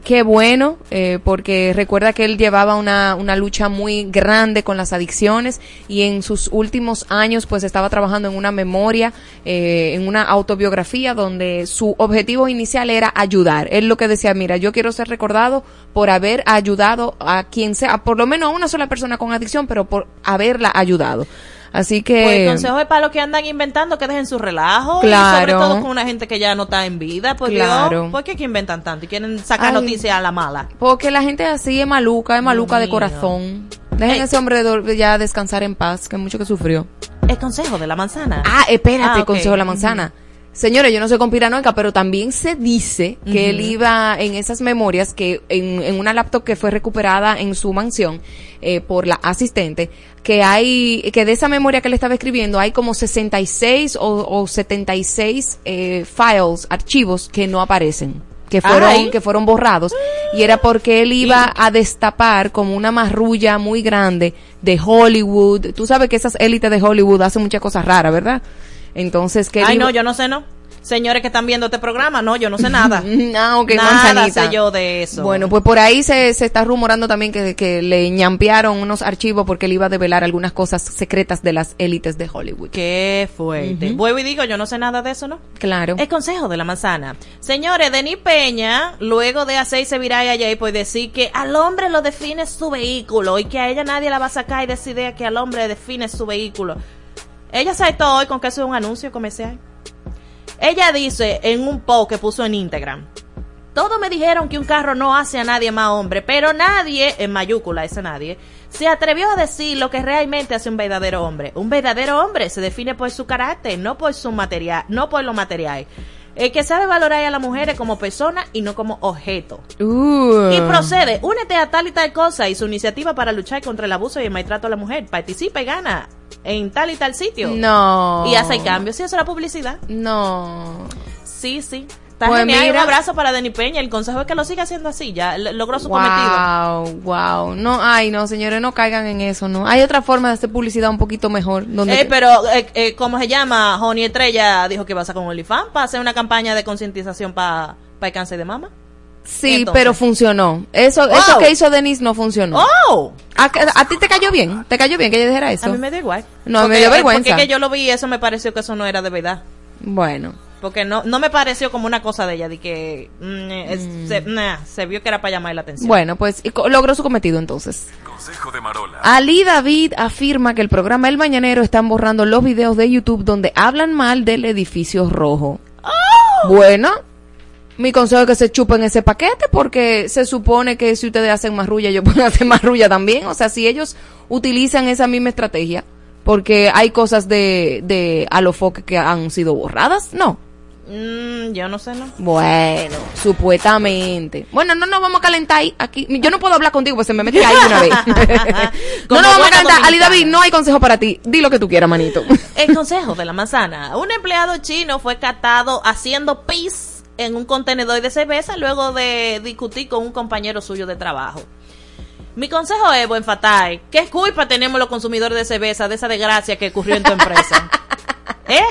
Qué bueno, eh, porque recuerda que él llevaba una, una lucha muy grande con las adicciones y en sus últimos años pues estaba trabajando en una memoria, eh, en una autobiografía donde su objetivo inicial era ayudar. Él lo que decía, mira, yo quiero ser recordado por haber ayudado a quien sea, por lo menos a una sola persona con adicción, pero por haberla ayudado. Así que... Pues el consejo es para los que andan inventando que dejen su relajo. Claro. Y sobre todo con una gente que ya no está en vida. Pues Claro. Dios, ¿por qué que inventan tanto? Y quieren sacar Ay. noticias a la mala. Porque la gente así es maluca, es maluca de mío. corazón. Dejen a ese hombre de- ya descansar en paz, que mucho que sufrió. El consejo de la manzana. Ah, espérate, Ah, ok. consejo de la manzana. Señores, yo no soy conspiranoica, pero también se dice que él iba en esas memorias que en, en una laptop que fue recuperada en su mansión eh, por la asistente, que hay, que de esa memoria que él estaba escribiendo hay como 66 o, o 76 eh, files, archivos que no aparecen. Que fueron, Ay. que fueron borrados. Y era porque él iba a destapar como una marrulla muy grande de Hollywood. Tú sabes que esas élites de Hollywood hacen muchas cosas raras, ¿verdad? Entonces, que él Ay, no, yo no sé, no. Señores que están viendo este programa, no, yo no sé nada. Ah, ok, Nada manzanita. sé yo de eso. Bueno, pues por ahí se, se está rumorando también que, que le ñampearon unos archivos porque él iba a develar algunas cosas secretas de las élites de Hollywood. Qué fuerte. Vuelvo y digo, yo no sé nada de eso, ¿no? Claro. El consejo de la manzana. Señores, Denis Peña, luego de hacerse viral ayer, pues decir que al hombre lo define su vehículo y que a ella nadie la va a sacar y decide que al hombre define su vehículo. Ella saltó hoy con que eso es un anuncio comercial. Ella dice en un post que puso en Instagram. Todos me dijeron que un carro no hace a nadie más hombre, pero nadie, en mayúscula ese nadie, se atrevió a decir lo que realmente hace un verdadero hombre. Un verdadero hombre se define por su carácter, no por su material, no por lo material. El que sabe valorar a las mujeres como persona y no como objeto. Uh. Y procede, únete a tal y tal cosa y su iniciativa para luchar contra el abuso y el maltrato a la mujer. Participa y gana en tal y tal sitio. No. Y hace el cambio. Sí, eso es la publicidad. No. Sí, sí. Está Pues genial. mira. Un abrazo para Denis Peña. El consejo es que lo siga haciendo así. Ya logró su cometido. Wow, wow. No, ay, no, señores, no caigan en eso, ¿no? Hay otra forma de hacer publicidad un poquito mejor. Donde Eh, pero, eh, eh, ¿cómo se llama? Joni Estrella dijo que va a sacar un OnlyFans para hacer una campaña de concientización para el cáncer de mama. Sí, Entonces. pero funcionó. Eso, eso que hizo Denise no funcionó. ¡Oh! ¿A, a ti te cayó bien? ¿Te cayó bien que ella dijera eso? A mí me da igual. No, me dio vergüenza. Porque que yo lo vi y eso me pareció que eso no era de verdad. Bueno. Porque no, no me pareció como una cosa de ella, de que mm, es- se, nah, se vio que era para llamar la atención. Bueno, pues y co- logró su cometido entonces. Consejo de Marola. Ali David afirma que el programa El Mañanero están borrando los videos de YouTube donde hablan mal del edificio rojo. Bueno, mi consejo es que se chupen ese paquete porque se supone que si ustedes hacen marrulla, yo puedo hacer marrulla también. O sea, si ellos utilizan esa misma estrategia, porque hay cosas de, de Alofoque que han sido borradas, no. Mm, yo no sé, ¿no? Bueno, supuestamente. Bueno, no nos vamos a calentar ahí, aquí. Yo no puedo hablar contigo porque se me mete ahí una vez. no nos vamos a calentar. Ali. David, no hay consejo para ti. Di lo que tú quieras, manito. El consejo de la manzana. Un empleado chino fue catado haciendo pis en un contenedor de cerveza luego de discutir con un compañero suyo de trabajo. Mi consejo es, buen fatal, ¿qué culpa tenemos los consumidores de cerveza de esa desgracia que ocurrió en tu empresa? ¿Eh?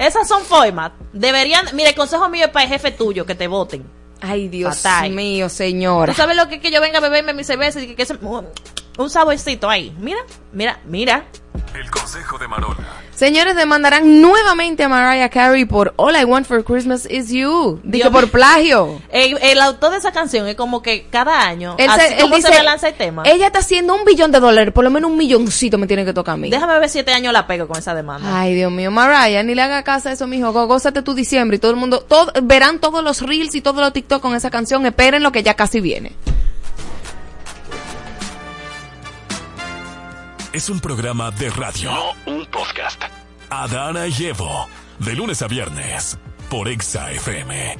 Esas son formas. Deberían, mira, el consejo mío es para el jefe tuyo, que te voten. Ay, Dios Fatal. mío, señora. ¿Tú sabes lo que es que yo venga a beberme mi cerveza y que, que se- un saborcito ahí? Mira, mira, mira. El consejo de Marola. Señores, demandarán nuevamente a Mariah Carey por All I Want for Christmas Is You. Dice Dios por plagio. El, el autor de esa canción es como que cada año, Él, así se, él como dice, se me lanza el tema. ella está haciendo un billón de dólares, por lo menos un milloncito me tiene que tocar a mí. Déjame ver siete años la pego con esa demanda. Ay, Dios mío, Mariah, ni le haga caso a eso, mijo. Gó- Gózate tu diciembre y todo el mundo, todo, verán todos los reels y todos los TikTok con esa canción. Esperen lo que ya casi viene. Es un programa de radio. No un podcast. Adana y Evo. De lunes a viernes. Por Exa FM.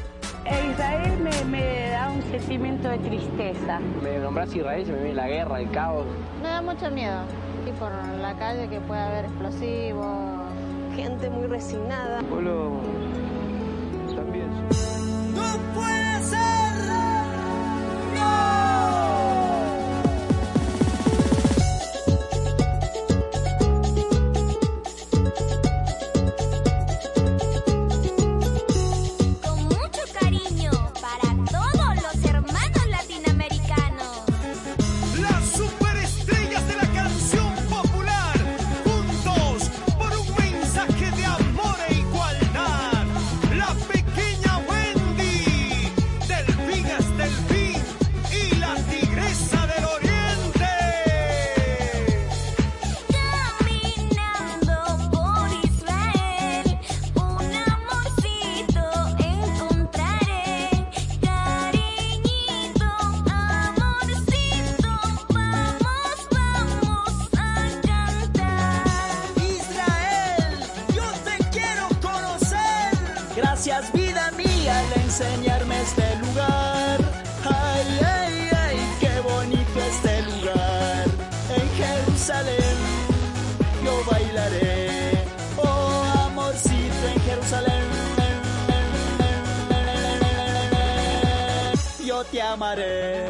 Israel me, me da un sentimiento de tristeza. Me nombras Israel, se me viene la guerra, el caos. Me da mucho miedo. Y por la calle que puede haber explosivos. Gente muy resignada. Pueblo también. No puede ser. No. Yo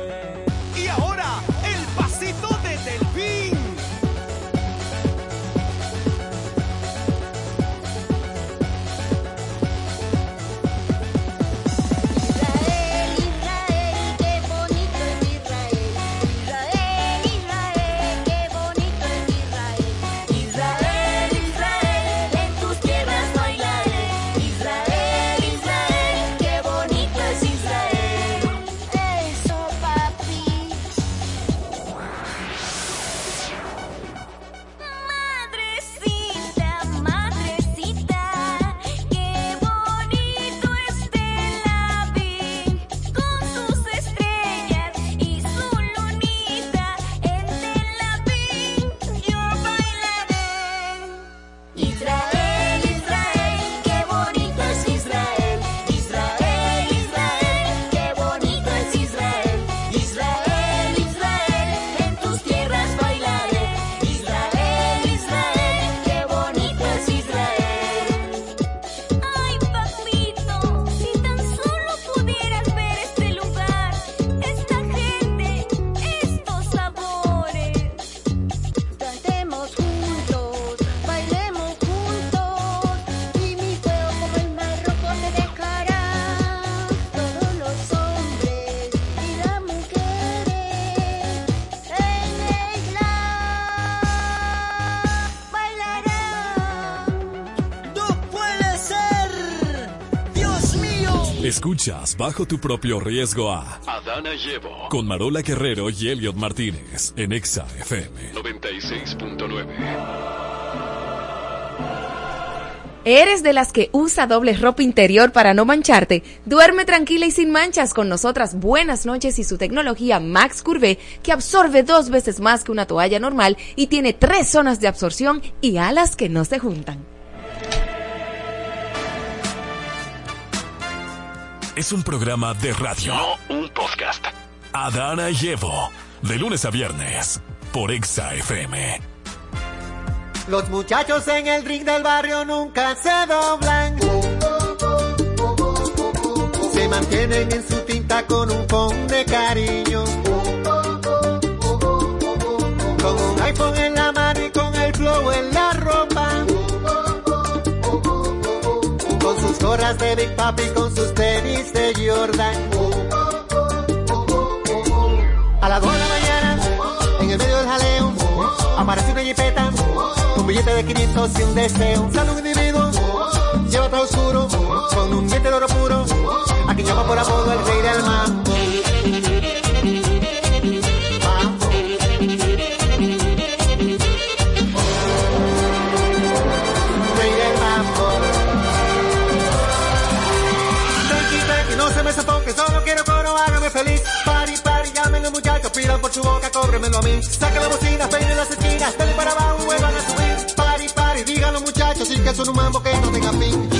Escuchas bajo tu propio riesgo a Adana y Evo. con Marola Guerrero y Elliot Martínez en Exa FM. 96.9. ¿Eres de las que usa doble ropa interior para no mancharte? Duerme tranquila y sin manchas con nosotras. Buenas noches y su tecnología Max Curve que absorbe dos veces más que una toalla normal y tiene tres zonas de absorción y alas que no se juntan. Es un programa de radio. No un podcast. Adana y Evo. De lunes a viernes. Por Exa FM. Los muchachos en el ring del barrio nunca se doblan. Se mantienen en su tinta con un con de cariño. Gorras de Big Papi, con sus tenis de Jordan. A las dos de la mañana, en el medio del jaleo, aparece una jipeta, un billete de 500 y un deseo. Sale un individuo, lleva todo oscuro, con un diente de oro puro, a quien llama por apodo el rey del mambo. Feliz. Pari, pari, llamen los muchachos, pidan por su boca, cóbremelo a mí. Saca la bocina, peinen las esquinas, denle para abajo, vuelvan a subir. Pari, pari, digan los muchachos, sí que son un mambo que no tenga fin.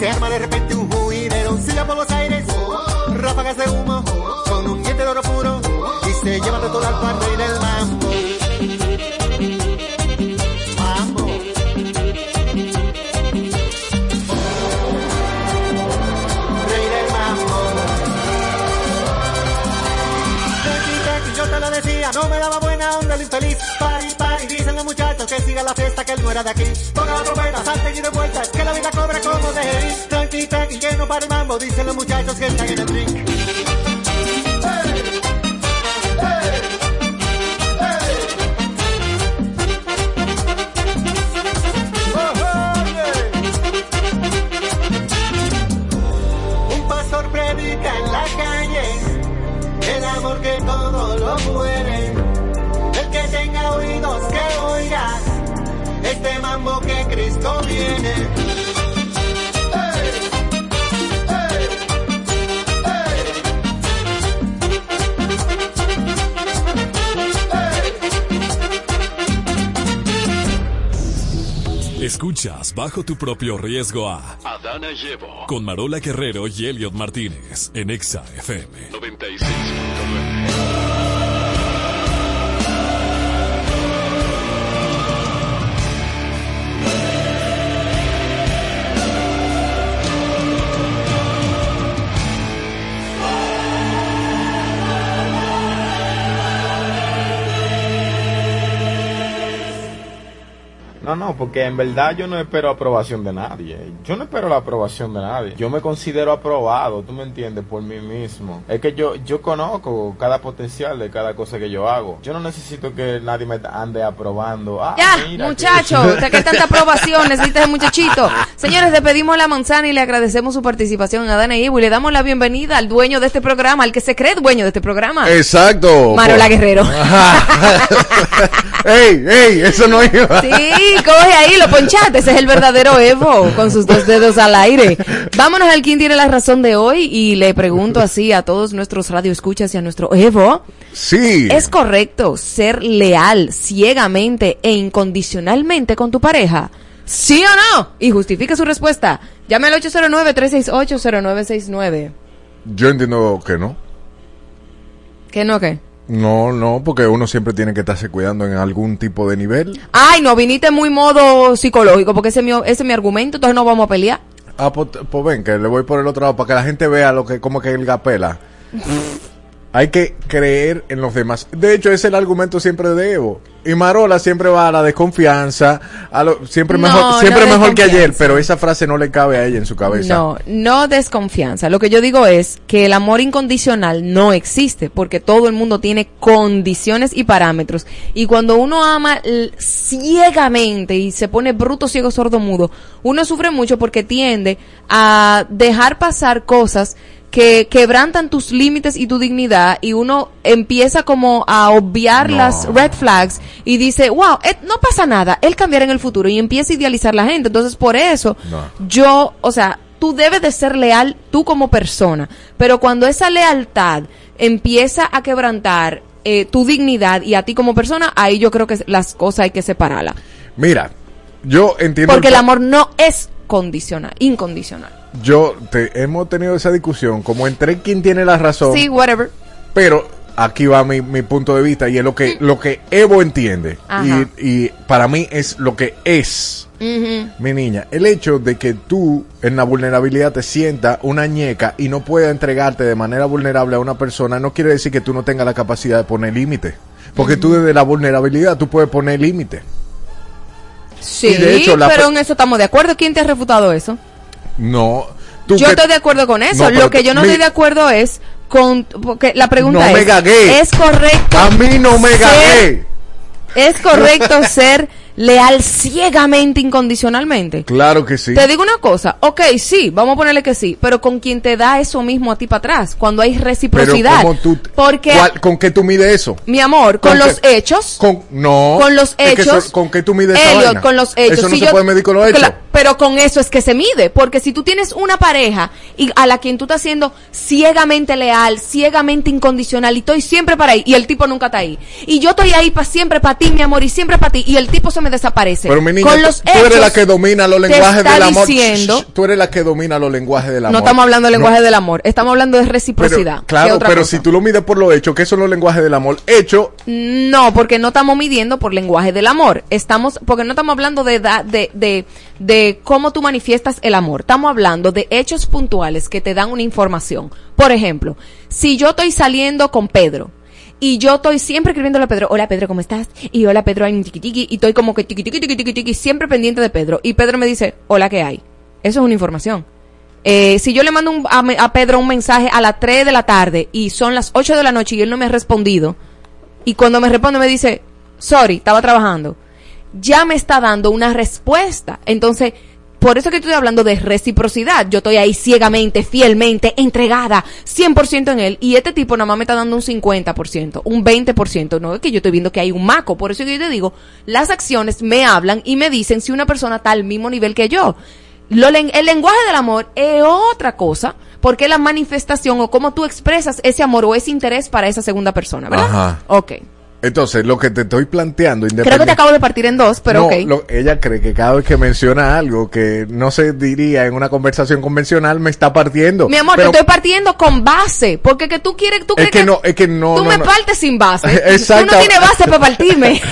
se arma de repente un juidero. Siga por los aires, ráfagas de humo, con un diente de oro puro y se lleva de todo al par rey del mambo. Tranqui, tranqui, yo te lo decía, no me daba buena onda el infeliz. Pari, pari, dicen los muchachos que siga la fiesta, que él no era de aquí. Ponga la trompeta, salten y de vuelta, que la vida cobra como de. Tranqui, tranqui, que no para el mambo, dicen los muchachos que están en el drink. Escuchas bajo tu propio riesgo a Adana y Evo. con Marola Guerrero y Elliot Martínez en Exa FM. No, no, porque en verdad yo no espero aprobación de nadie. Yo no espero la aprobación de nadie. Yo me considero aprobado, tú me entiendes, por mí mismo. Es que yo yo conozco cada potencial de cada cosa que yo hago. Yo no necesito que nadie me ande aprobando. Ah, Ya, mira que- muchacho, usted que tanta aprobación necesita ese muchachito. Señores, despedimos la manzana y le agradecemos su participación a Dana Ivo y le damos la bienvenida al dueño de este programa, al que se cree dueño de este programa. Exacto. Marola Guerrero. ey, ey, eso no iba. Sí, coge ahí, lo ponchaste. Ese es el verdadero Evo, con sus dos dedos al aire. Vámonos al quién tiene la razón de hoy y le pregunto así a todos nuestros radioescuchas y a nuestro Evo. Sí. ¿Es correcto ser leal ciegamente e incondicionalmente con tu pareja? ¿Sí o no? Y justifique su respuesta. Llame al 809-368-0969. Yo entiendo que no. ¿Qué no qué? No, no, porque uno siempre tiene que estarse cuidando en algún tipo de nivel. Ay, no, viniste muy modo psicológico, porque ese es mi, ese es mi argumento, entonces no vamos a pelear. Ah, pues, pues ven, que le voy por el otro lado para que la gente vea lo que, como que el gapela. Hay que creer en los demás. De hecho, ese es el argumento siempre de Evo. Y Marola siempre va a la desconfianza, a lo, siempre No, mejor, siempre no mejor que ayer, pero esa frase no le cabe a ella en su cabeza. No, no desconfianza. Lo que yo digo es que el amor incondicional no existe, porque todo el mundo tiene condiciones y parámetros. Y cuando uno ama ciegamente y se pone bruto, ciego, sordo, mudo, uno sufre mucho porque tiende a dejar pasar cosas que quebrantan tus límites y tu dignidad y uno empieza como a obviar No. las red flags y dice, wow, eh, no pasa nada, él cambiará en el futuro y empieza a idealizar la gente. Entonces, por eso, yo, o sea, tú debes de ser leal tú como persona, pero cuando esa lealtad empieza a quebrantar eh, tu dignidad y a ti como persona, ahí yo creo que las cosas hay que separarlas. Mira, yo entiendo. Porque el pa- amor no es condicional, incondicional. Yo, te, hemos tenido esa discusión, como entre quién tiene la razón. Sí, whatever. Pero aquí va mi, mi punto de vista y es lo que, lo que Evo entiende. Y, y para mí es lo que es. Mi niña, el hecho de que tú en la vulnerabilidad te sientas una ñeca y no puedas entregarte de manera vulnerable a una persona no quiere decir que tú no tengas la capacidad de poner límite. Porque tú desde la vulnerabilidad tú puedes poner límite. Sí, Y de hecho, la pero pe- en eso estamos de acuerdo. ¿Quién te ha refutado eso? No. tú Yo que- estoy de acuerdo con eso. No, Lo que yo no estoy de acuerdo es con porque la pregunta No es me gagué. ¿Es correcto? A mí no me ser- gagué. ¿Es correcto ser leal ciegamente incondicionalmente? Claro que sí. Te digo una cosa, ok, sí, vamos a ponerle que sí, pero con quien te da eso mismo a ti para atrás, cuando hay reciprocidad. ¿cómo tú, Porque, cuál- ¿con qué tú mides eso? mi amor, con, ¿Con los hechos, Con, no. con los es que eso- hechos, ¿Con qué tú mides esa Elliot, vaina? con los hechos. Eso no Si se yo- puede medir con los hechos. Pero con eso es que se mide, porque si tú tienes una pareja y a la quien tú estás siendo ciegamente leal, ciegamente incondicional y estoy siempre para ahí y el tipo nunca está ahí. Y yo estoy ahí para siempre para ti, mi amor, y siempre para ti y el tipo se me desaparece. Pero mi niña, con los tú eres hechos, la que domina los lenguajes del amor. diciendo- tú eres la que domina los lenguajes del amor. no estamos hablando del No, lenguaje del amor, estamos hablando de reciprocidad. claro, pero cosa. si tú lo mides por los hechos, ¿qué son los lenguajes del amor? Hecho, No, porque no estamos midiendo por lenguaje del amor. Estamos, porque no estamos hablando de, de, de cómo tú manifiestas el amor. Estamos hablando de hechos puntuales que te dan una información. Por ejemplo, si yo estoy saliendo con Pedro y yo estoy siempre escribiéndole a Pedro, hola Pedro, ¿cómo estás? Y hola Pedro, hay un tiqui tiqui, y estoy como que tiqui tiqui tiqui tiqui tiqui, siempre pendiente de Pedro. Y Pedro me dice, hola, ¿qué hay? Eso es una información. Eh, si yo le mando a, a Pedro un mensaje a las 3 de la tarde y son las 8 de la noche y él no me ha respondido, y cuando me responde me dice, sorry, estaba trabajando, ya me está dando una respuesta. Entonces, por eso que estoy hablando de reciprocidad. Yo estoy ahí ciegamente, fielmente, entregada, 100% en él. Y este tipo nada más me está dando un 50%, un 20%. No es que yo estoy viendo que hay un maco. Por eso que yo te digo, las acciones me hablan y me dicen si una persona está al mismo nivel que yo. Lo el lenguaje del amor es otra cosa, porque la manifestación o cómo tú expresas ese amor o ese interés para esa segunda persona, ¿verdad? Ajá. Ok. Entonces lo que te estoy planteando, Creo que te independientemente. acabo de partir en dos, pero no, ok. lo- ella cree que cada vez que menciona algo que no se diría en una conversación convencional me está partiendo. Mi amor, Pero te estoy partiendo con base, porque que tú quieres, tú es crees que no, es que no. tú no, me no. partes sin base. Tú Exacto. no tienes base para partirme.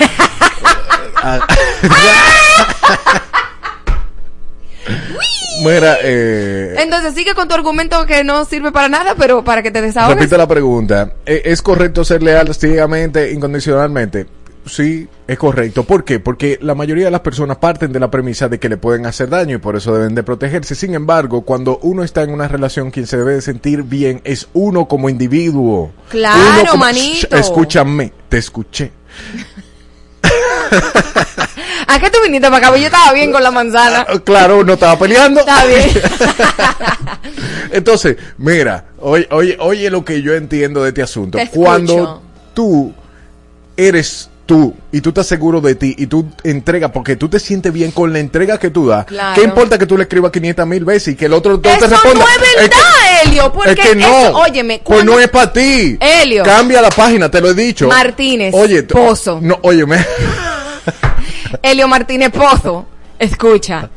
Mira, eh, Entonces sigue con tu argumento que no sirve para nada, pero para que te desahogues. repite la pregunta. ¿E- ¿Es correcto ser leal ciegamente, incondicionalmente? Sí, es correcto. ¿Por qué? Porque la mayoría de las personas parten de la premisa de que le pueden hacer daño y por eso deben de protegerse. Sin embargo, cuando uno está en una relación, quien se debe de sentir bien es uno como individuo. Claro, Uno como- manito. Shh, escúchame, te escuché. ¿A qué tú viniste para acá? Yo estaba bien con la manzana. Claro, no estaba peleando. Está bien. Entonces, mira, oye, oye, oye lo que yo entiendo de este asunto. Te. Cuando tú eres tú y tú estás seguro de ti y tú entregas porque tú te sientes bien con la entrega que tú das, Claro. ¿qué importa que tú le escribas 500 mil veces y que el otro no te responda? no es verdad, Helio, porque es que no, eso- óyeme, pues no es para ti. Helio. Cambia la página, te lo he dicho. Martínez, Oye, Pozo. No, óyeme. Helio Martínez Pozo, escucha.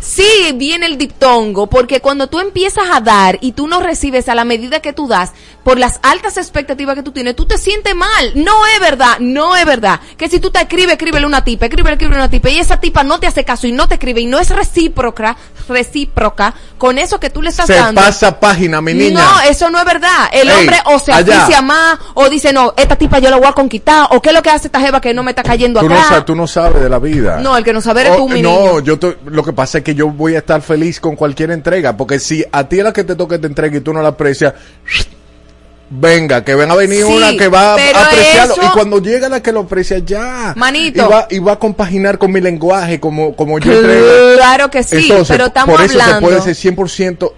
Sí, viene el diptongo, porque cuando tú empiezas a dar y tú no recibes a la medida que tú das, por las altas expectativas que tú tienes, tú te sientes mal. No es verdad, no es verdad. Que si tú te escribes, escríbele una tipa, escríbele, escríbele una tipa, y esa tipa no te hace caso y no te escribe y no es recíproca, recíproca con eso que tú le estás Se dando. pasa página, mi niña. No, eso no es verdad. El Ey, hombre o se aficia más, o dice, no, esta tipa yo la voy a conquistar, o qué es lo que hace esta jeva que no me está cayendo Tú no, acá. sabes, tú no sabes de la vida. No, el que no sabe eres Oh, tú, mi no, niño. yo te- lo que pasa es que yo voy a estar feliz con cualquier entrega, porque si a ti es la que te toque te entrega y tú no la aprecias, venga, que venga a venir Sí, una que va a apreciarlo. eso- Y cuando llega la que lo aprecia, ya. Manito. Y va, y va a compaginar con mi lenguaje, como, como yo entrego. Claro que sí, Entonces, pero estamos por eso se hablando. puede ser 100%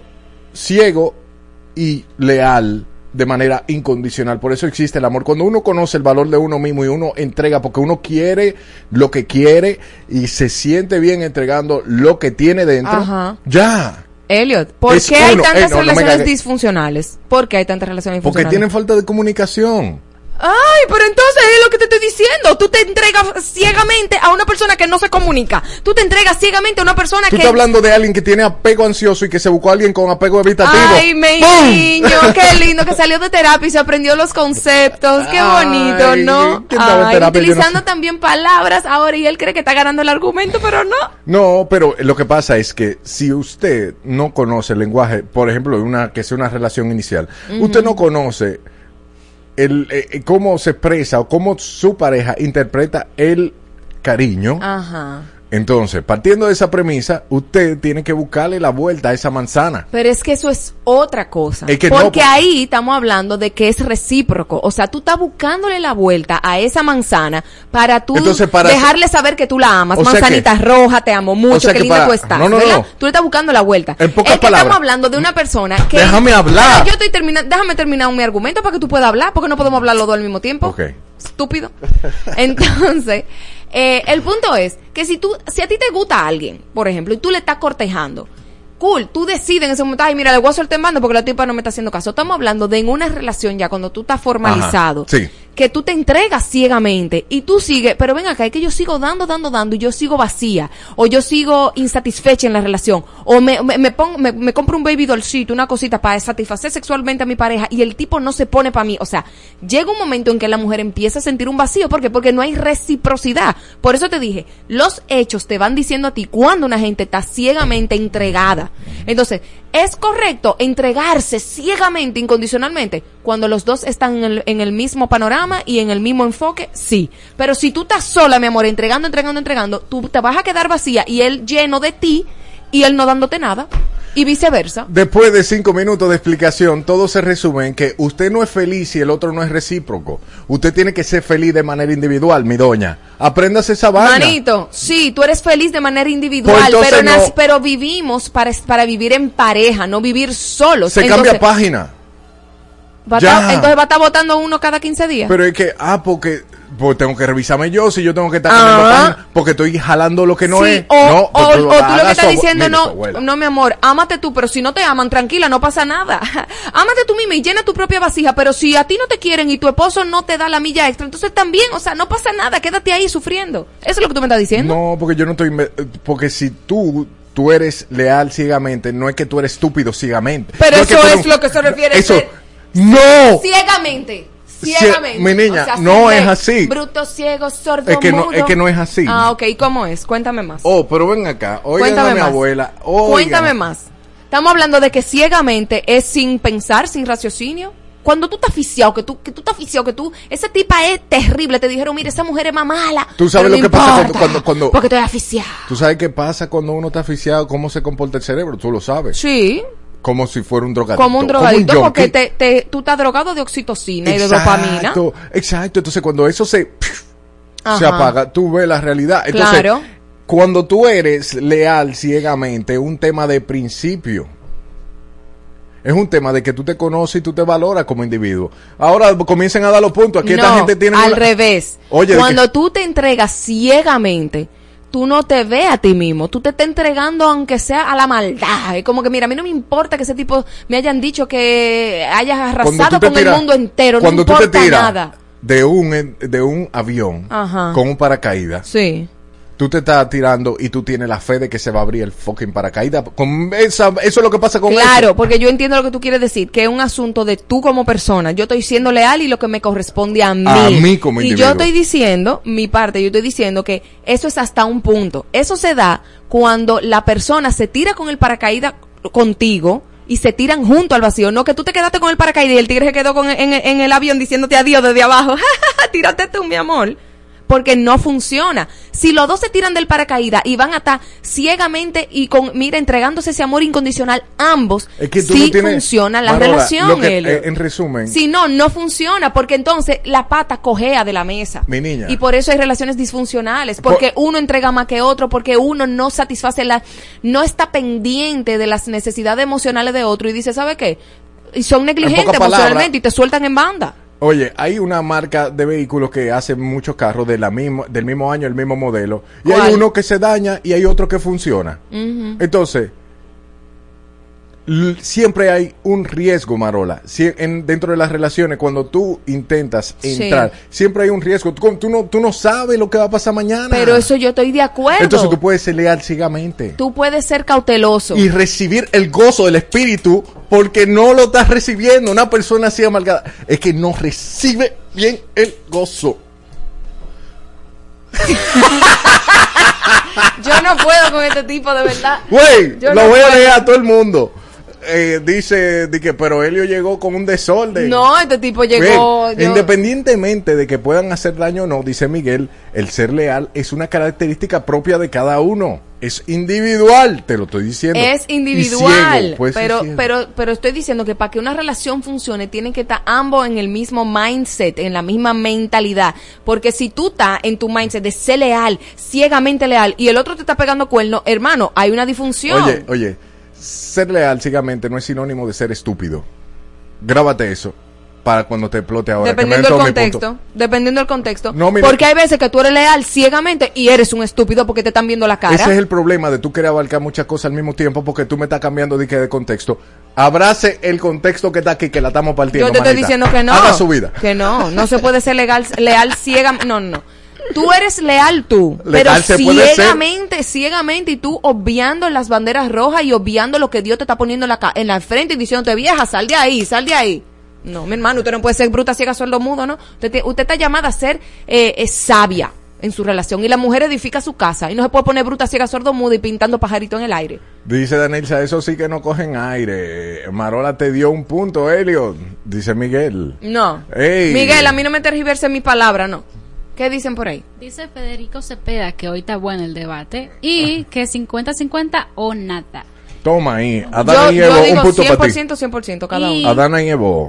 ciego y leal de manera incondicional. Por eso existe el amor. Cuando uno conoce el valor de uno mismo y uno entrega, porque uno quiere lo que quiere y se siente bien entregando lo que tiene dentro, Ajá. ya. Elliot, ¿por Es qué hay uno. tantas Ey, no, relaciones disfuncionales? ¿Por qué hay tantas relaciones Porque disfuncionales? tienen falta de comunicación. Ay, pero entonces es lo que te estoy diciendo. Tú te entregas ciegamente a una persona que no se comunica. Tú te entregas ciegamente a una persona Tú que... estás hablando de alguien que tiene apego ansioso y que se buscó a alguien con apego evitativo. Ay, mi ¡Pum! niño, qué lindo que salió de terapia y se aprendió los conceptos. Qué Ay, bonito, ¿no? ¿quién estaba en Ay, terapia? No utilizando también palabras ahora y él cree que está ganando el argumento, pero no. No, pero lo que pasa es que si usted no conoce el lenguaje, por ejemplo, una que sea una relación inicial, usted no conoce el eh, eh, cómo se expresa o cómo su pareja interpreta el cariño. Ajá. Entonces, partiendo de esa premisa, usted tiene que buscarle la vuelta a esa manzana. Pero es que eso es otra cosa. Es que Porque pues- ahí estamos hablando de que es recíproco. O sea, tú estás buscándole la vuelta a esa manzana para tú Entonces, para dejarle saber que tú la amas. O sea Manzanita que- roja, te amo mucho, o sea qué que linda para- tú estás. no, no, ¿verdad? no. Tú le estás buscando la vuelta. En pocas es que palabras. estamos hablando de una persona que... Déjame hablar. Yo estoy terminando... Déjame terminar mi argumento para que tú puedas hablar, porque no podemos hablar los dos al mismo tiempo. Ok. Estúpido. Entonces, eh, el punto es que si tú, si a ti te gusta alguien, por ejemplo, y tú le estás cortejando, cool, tú decides en ese momento, ay, mira, le voy a soltar en banda porque la tipa no me está haciendo caso. Estamos hablando de en una relación ya cuando tú estás formalizado, Ajá, sí. Que tú te entregas ciegamente y tú sigues, pero ven acá, es que yo sigo dando, dando, dando y yo sigo vacía, o yo sigo insatisfecha en la relación, o me, me, me pongo, me, me compro un baby dollcito, una cosita para satisfacer sexualmente a mi pareja y el tipo no se pone para mí. O sea, llega un momento en que la mujer empieza a sentir un vacío, ¿por qué? Porque no hay reciprocidad. Por eso te dije, los hechos te van diciendo a ti cuando una gente está ciegamente entregada. Entonces, ¿es correcto entregarse ciegamente, incondicionalmente, cuando los dos están en el, en el mismo panorama y en el mismo enfoque? Sí. Pero si tú estás sola, mi amor, entregando, entregando, entregando, tú te vas a quedar vacía y él lleno de ti y él no dándote nada. Y viceversa. Después de cinco minutos de explicación, todo se resume en que usted no es feliz y el otro no es recíproco. Usted tiene que ser feliz de manera individual, mi doña. Apréndase esa vaina. Manito, sí, tú eres feliz de manera individual, Pues entonces pero, no. pero vivimos para, para vivir en pareja, no vivir solos. Se Entonces, cambia página. Va a entonces va a estar votando uno cada 15 días. Pero es que, ah, porque pues tengo que revisarme yo si yo tengo que estar Ah. página, porque estoy jalando lo que no Sí, es. o, no, o- o tú lo que estás diciendo, no, no, mi amor, ámate tú, pero si no te aman, tranquila, no pasa nada. ámate tú misma y llena tu propia vasija, pero si a ti no te quieren y tu esposo no te da la milla extra, entonces también, o sea, no pasa nada, quédate ahí sufriendo. Eso es lo que tú me estás diciendo. No, porque yo no estoy. Porque si tú. Tú eres leal ciegamente, no es que tú eres estúpido ciegamente. Pero No eso es un- lo que se refiere. Eso. ser ¡No! Ciegamente. Cie- Ciegamente. mi niña, O sea, no es así. Bruto, ciego, sordo, Es que no- mudo. es que no es así. Ah, ok. ¿Y cómo es? Cuéntame más. Oh, pero ven acá. Oigan Cuéntame a mi más. abuela. oigan. Cuéntame más. Estamos hablando de que ciegamente es sin pensar, sin raciocinio. Cuando tú estás aficiado, que tú, que tú estás aficiado, que tú, esa tipa es terrible, te dijeron, mira, esa mujer es más mala. Tú sabes lo no que pasa cuando, cuando, cuando- Porque estoy aficiado. Tú sabes qué pasa cuando uno está asfixiado, cómo se comporta el cerebro, tú lo sabes. Sí, Como si fuera un drogadicto. como un drogadito, porque te, te, tú estás drogado de oxitocina y de dopamina. Exacto, exacto. Entonces cuando eso se, se apaga, tú ves la realidad. Entonces, Claro. cuando tú eres leal ciegamente, es un tema de principio. Es un tema de que tú te conoces y tú te valoras como individuo. Ahora comiencen a dar los puntos. Aquí esta No, gente tiene... al una- revés. Oye, Cuando que- tú te entregas ciegamente, tú no te ves a ti mismo. Tú te estás entregando aunque sea a la maldad. Es como que, mira, a mí no me importa que ese tipo me hayan dicho que hayas arrasado con el mundo entero. No Cuando tú importa te tiras nada. de un, de un avión Ajá. con un paracaídas, Sí. Tú te estás tirando y tú tienes la fe de que se va a abrir el fucking paracaídas. Con esa, eso es lo que pasa con Claro, eso. porque yo entiendo lo que tú quieres decir, que es un asunto de tú como persona. Yo estoy siendo leal y lo que me corresponde a mí. A mí como Y individuo. yo estoy diciendo, mi parte, yo estoy diciendo que eso es hasta un punto. Eso se da cuando la persona se tira con el paracaídas contigo y se tiran junto al vacío. No que tú te quedaste con el paracaídas y el tigre se quedó con, en, en el avión diciéndote adiós desde abajo. Tírate tú, mi amor. Porque no funciona. Si los dos se tiran del paracaídas y van a estar ciegamente y con, mira, entregándose ese amor incondicional, ambos, Es que sí no tienes- funciona la Marola, relación, que- eh, en resumen, Si no, no funciona, porque entonces la pata cojea de la mesa. Mi niña. Y por eso hay relaciones disfuncionales, porque uno entrega más que otro, porque uno no satisface la, no está pendiente de las necesidades emocionales de otro y dice, ¿sabe qué? Y son negligentes emocionalmente y te sueltan en banda. Oye, hay una marca de vehículos que hace muchos carros de la misma, del mismo año, el mismo modelo. Y hay uno que se daña y hay otro que funciona. Entonces, siempre hay un riesgo, Marola. En- dentro de las relaciones, cuando tú intentas Sí. entrar, siempre hay un riesgo. Tú, tú no, tú no sabes lo que va a pasar mañana. Pero eso yo estoy de acuerdo. Entonces tú puedes ser leal ciegamente. Tú puedes ser cauteloso. Y recibir el gozo del espíritu porque no lo estás recibiendo. Una persona así amargada es que no recibe bien el gozo. Yo no puedo con este tipo de verdad. Güey, lo no voy a leer a todo el mundo. Eh, dice di que, pero Helio llegó con un desorden. No, este tipo llegó. Yo- Independientemente de que puedan hacer daño o no, dice Miguel, el ser leal es una característica propia de cada uno. Es individual, te lo estoy diciendo. Es individual, ciego, ser pero, pero, pero estoy diciendo que para que una relación funcione tienen que estar ambos en el mismo mindset, en la misma mentalidad, porque si tú estás en tu mindset de ser leal, ciegamente leal, y el otro te está pegando cuerno, hermano, hay una disfunción. Oye, oye, ser leal ciegamente no es sinónimo de ser estúpido. Grábate eso para cuando te explote ahora. dependiendo del contexto, dependiendo del contexto, No, mira- porque hay veces que tú eres leal ciegamente y eres un estúpido porque te están viendo la cara. Ese es el problema de tú querer abarcar muchas cosas al mismo tiempo porque tú me estás cambiando de, contexto. Abrace el contexto que está aquí, que la estamos partiendo. Yo te estoy diciendo que no. Haga su vida. Que no, no se puede ser legal, leal ciegamente. No, no, no. Tú eres leal tú, pero ser. ciegamente, ciegamente y tú obviando las banderas rojas y obviando lo que Dios te está poniendo en la, en la frente y diciéndote, vieja, sal de ahí, sal de ahí. No, mi hermano, usted no puede ser bruta, ciega, sordo, mudo, ¿no? Usted, te- usted está llamada a ser eh, eh, sabia en su relación y la mujer edifica su casa y no se puede poner bruta, ciega, sordo, mudo y pintando pajaritos en el aire. Dice Danilza, eso sí que no cogen aire. Marola te dio un punto, Elliot. Dice Miguel. No. Ey. Miguel, a mí no me tergiverse mi palabra, no. ¿Qué dicen por ahí? Dice Federico Cepeda que hoy está bueno el debate y que 50-50 o nada. Toma ahí. Yo, Adana y yo Evo, digo un punto para ti. 100%, 100% cada Y- uno. Adana y Evo.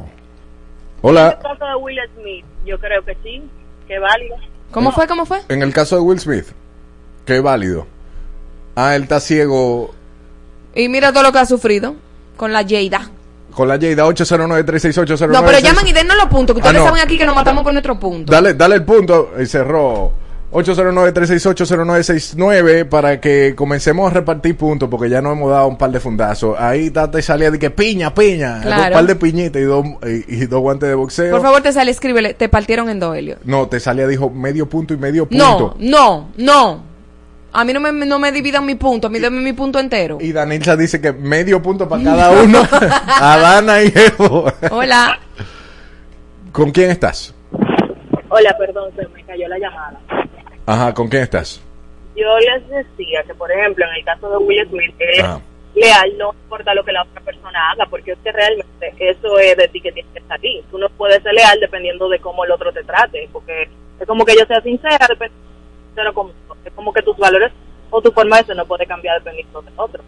En Hola. el caso de Will Smith, yo creo que sí, que válido. ¿Cómo fue? ¿Cómo fue? En el caso de Will Smith, que válido. Ah, él está ciego Y mira todo lo que ha sufrido con la Jada. Con la Jada 809-36809. No, pero llaman y dennos los puntos, que Ah, ustedes no. saben aquí que nos matamos por nuestro punto. Dale, dale el punto y cerró. 809-368-0969 para que comencemos a repartir puntos porque ya nos hemos dado un par de fundazos. Ahí te salía de que piña, piña. Claro. Un par de piñitas y dos, y, y dos guantes de boxeo. Por favor, te sale, escríbele, te partieron en dos, Helio. No, te salía, dijo medio punto y medio No, punto. no, no. A mí no me, no me dividan mi punto, a mí denme mi punto entero. Y Danilza dice que medio punto para cada uno. Adana y Evo. Hola. ¿Con quién estás? Hola, perdón, se me cayó la llamada. Ajá, ¿con quién estás? Yo les decía que, por ejemplo, en el caso de Will Smith, es Ah. leal, no importa lo que la otra persona haga, porque es que realmente eso es de ti que tienes que salir. Tú no puedes ser leal dependiendo de cómo el otro te trate, porque es como que yo sea sincera, cómo, es como que tus valores o tu forma de ser no puede cambiar dependiendo del otro.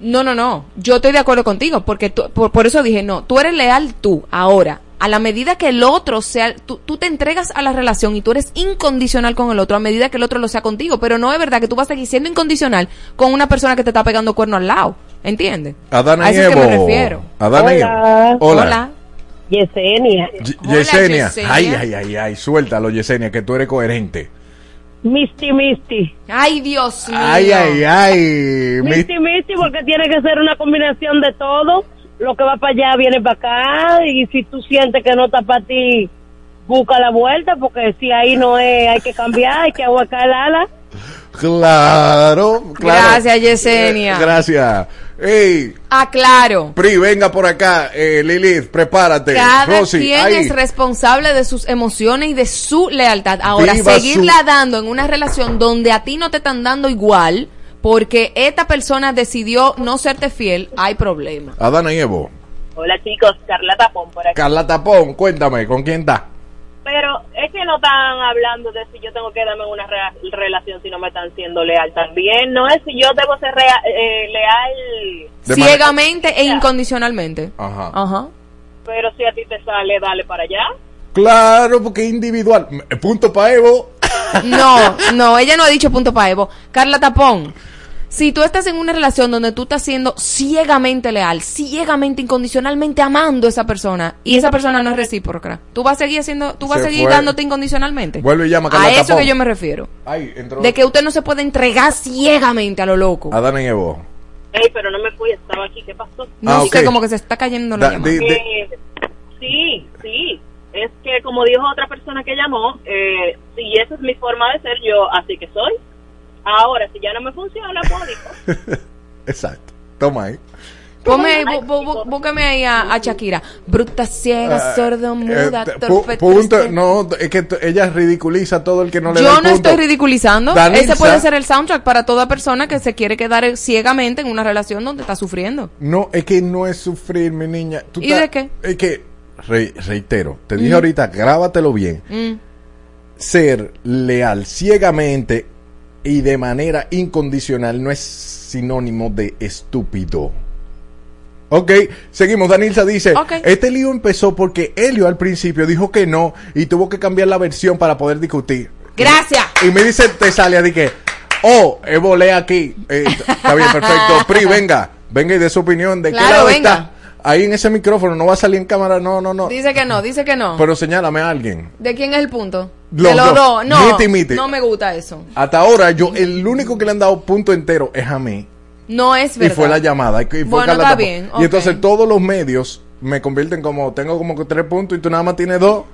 No, no, no. Yo estoy de acuerdo contigo, porque tú- por, por eso dije, no, tú eres leal tú, ahora. A la medida que el otro sea, tú, tú te entregas a la relación y tú eres incondicional con el otro, a medida que el otro lo sea contigo. Pero no es verdad que tú vas a seguir siendo incondicional con una persona que te está pegando cuerno al lado. ¿Entiendes? Adana A y eso es que me Evo. refiero. Adana y Evo. Hola. Hola. Hola. Yesenia. Hola, Yesenia. Yesenia. Ay, ay, ay, ay. Suéltalo, Yesenia, que tú eres coherente. Misty Misty. Ay, Dios mío. Ay, ay, ay. Mi- Misty Misty porque tiene que ser una combinación de todo. Lo que va para allá viene para acá. Y si tú sientes que no está para ti, busca la vuelta. Porque si ahí no es, hay que cambiar, hay que aguacar el ala. Claro, claro. Gracias, Yesenia. Gracias. Ey, Ah, claro. Pri, venga por acá. Eh, Lilith, prepárate. Cada Rosy, quien ahí. es responsable de sus emociones y de su lealtad. Ahora, Viva seguirla su- dando en una relación donde a ti no te están dando igual, porque esta persona decidió no serte fiel, hay problema. Adana y Evo. Hola chicos, Carla Tapón por aquí. Carla Tapón, cuéntame, ¿con quién está? Pero es que no están hablando de si yo tengo que darme una relación si no me están siendo leal también. No es si yo debo ser rea- eh, leal, De Ciegamente e incondicionalmente. Ajá. Ajá. pero si a ti te sale, dale para allá. Claro, porque es individual. Punto para Evo. No, no, ella no ha dicho punto para Evo. Carla Tapón, si tú estás en una relación donde tú estás siendo ciegamente leal, ciegamente, incondicionalmente amando a esa persona, y esa persona no es recíproca, tú vas a seguir haciendo, tú vas Se a seguir fue. dándote incondicionalmente. Vuelve y llama a eso Tapón. que yo me refiero. Ay, entró. De que usted no se puede entregar ciegamente a lo loco. Adana y Evo. Ey, pero no me fui, estaba aquí, ¿qué pasó? No Ah, sé, como que se está cayendo la Da- llamada. de- Eh, sí, sí. Es que como dijo otra persona que llamó, eh, si esa es mi forma de ser, yo así que soy. Ahora, si ya no me funciona, pues digo, Exacto. Toma ahí. Ponme ahí, bú- bú- bú- búscame ahí a, a Shakira. Bruta, ciega, Ah, sordo, muda, Eh, pu- torpe, punto, no, es que ella ridiculiza a todo el que no le da Yo el no punto. estoy ridiculizando. Danilza- Ese puede ser el soundtrack para toda persona que se quiere quedar ciegamente en una relación donde está sufriendo. No, es que no es sufrir, mi niña. Tú ¿Y de qué? Es que, re- reitero, te dije Mm. ahorita, grábatelo bien. Mm. Ser leal ciegamente y de manera incondicional no es sinónimo de estúpido. Ok, seguimos. Danilza dice, este lío empezó porque Helio al principio dijo que no y tuvo que cambiar la versión para poder discutir. Gracias. Y me dice, te sale a que, oh, Evo, lee aquí. Eh, está bien, perfecto. Pri, venga, venga y dé su opinión de qué lado venga. está. Ahí en ese micrófono, no va a salir en cámara, no, no, no. Dice que no, dice que no. Pero señálame a alguien. ¿De quién es el punto? Los de los dos. dos. No, Miti, miti. no me gusta eso. Hasta ahora, yo, el único que le han dado punto entero es a mí. No es Y verdad. fue la llamada. Y fue Bueno, está Y entonces todos los medios me convierten como, tengo como que tres puntos y tú nada más tienes dos.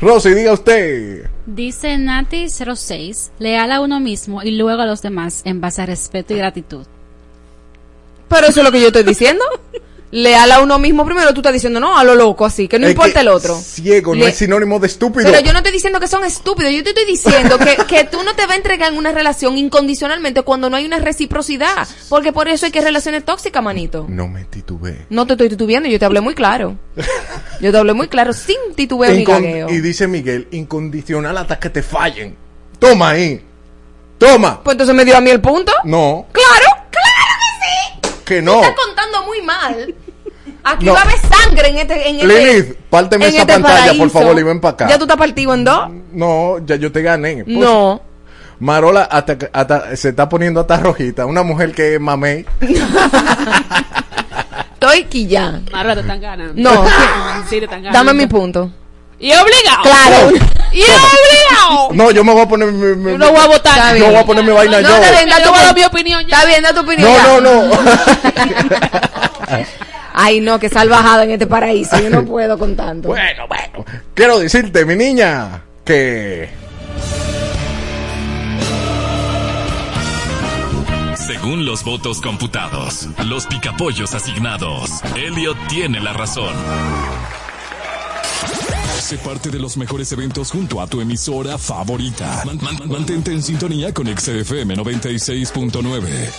Rosy, diga usted. Dice Nati06, leal a uno mismo y luego a los demás en base a respeto y gratitud. Pero eso es lo que yo estoy diciendo. Leal a uno mismo primero, tú estás diciendo no, a lo loco así, que no Es importa que el otro. Ciego no Le- es sinónimo de estúpido. Pero yo no estoy diciendo que son estúpidos, yo te estoy diciendo que, que tú no te vas a entregar en una relación incondicionalmente cuando no hay una reciprocidad. Porque por eso hay que relaciones tóxicas, manito. No me titubeé. No te estoy titubeando, yo te hablé muy claro. Yo te hablé muy claro, sin titubeo ni gagueo. y dice Miguel, incondicional hasta que te fallen. Toma ahí. Toma. Pues entonces me dio a mí el punto. No, claro que no. estás contando muy mal. Aquí No. va a haber sangre en este. En este Lilith, párteme en esa este pantalla, por paraíso. favor, y ven para acá. Ya tú estás partido en dos. No, ya yo te gané. Pues, No. Marola hasta, hasta- se está poniendo hasta rojita. Una mujer que es mamey. Estoy quillando. Ahora te están ganando. No. sí, te están ganando. Dame mi punto. Y obligado. Claro. Y obligado. No, yo me voy a poner mi, mi- Yo no voy a votar. Está yo bien. voy a poner mi vaina No, yo. está bien, da tu voy a dar opinión. mi opinión ya. Está bien, da tu opinión. No, ya. no, no. Ay, no, que salvajada en este paraíso. Yo no puedo con tanto. bueno, bueno. Quiero decirte, mi niña, que Según los votos computados, los picapollos asignados, Elliot tiene la razón. Sé parte de los mejores eventos junto a tu emisora favorita. Man- man- mantente en sintonía con XFM 96.9.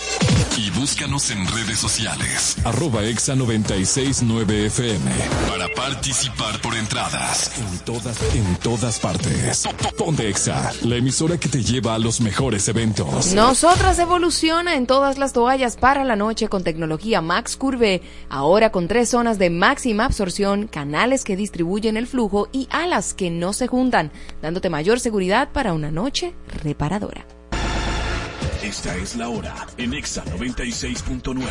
Y búscanos en redes sociales. Arroba Exa 969 FM. Para participar por entradas. En todas, en todas partes. Po- po- Ponte Exa, la emisora que te lleva a los mejores eventos. Nosotras evoluciona en todas las toallas para la noche con tecnología Max Curve, ahora con tres zonas de máxima absorción, canales que distribuyen el flujo y alas que no se juntan, dándote mayor seguridad para una noche reparadora. Esta es la hora en Exa 96.9.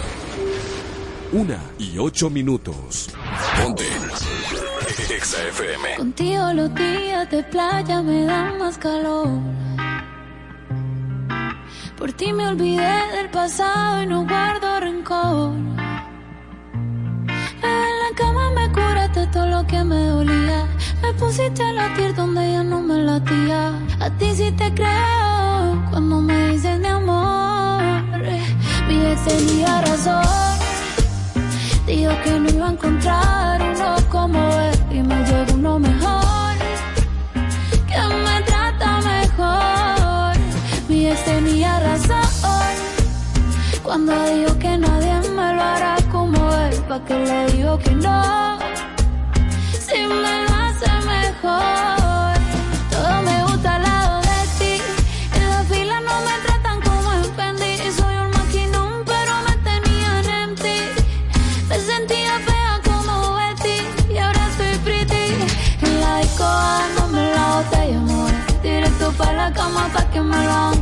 Una y ocho minutos. Ponte. Exa FM. Contigo los días de playa me dan más calor. Por ti me olvidé del pasado y no guardo rencor. La cama me curaste todo lo que me dolía. Me pusiste a latir donde ya no me latía. A ti sí te creo cuando me dices mi amor. Mi ex tenía razón. Dijo que no iba a encontrar uno como él y me llegó uno mejor. Que me trata mejor. Mi ex tenía razón. Cuando dijo que nadie pa' que le digo que no. Si me lo hace mejor. Todo me gusta al lado de ti. En la fila no me tratan como en Fendi. Soy un maquinón, pero me tenían en ti. Me sentía fea como Betty y ahora soy pretty. En la disco dándome la botella, amor. Directo para la cama pa' que me lo hagan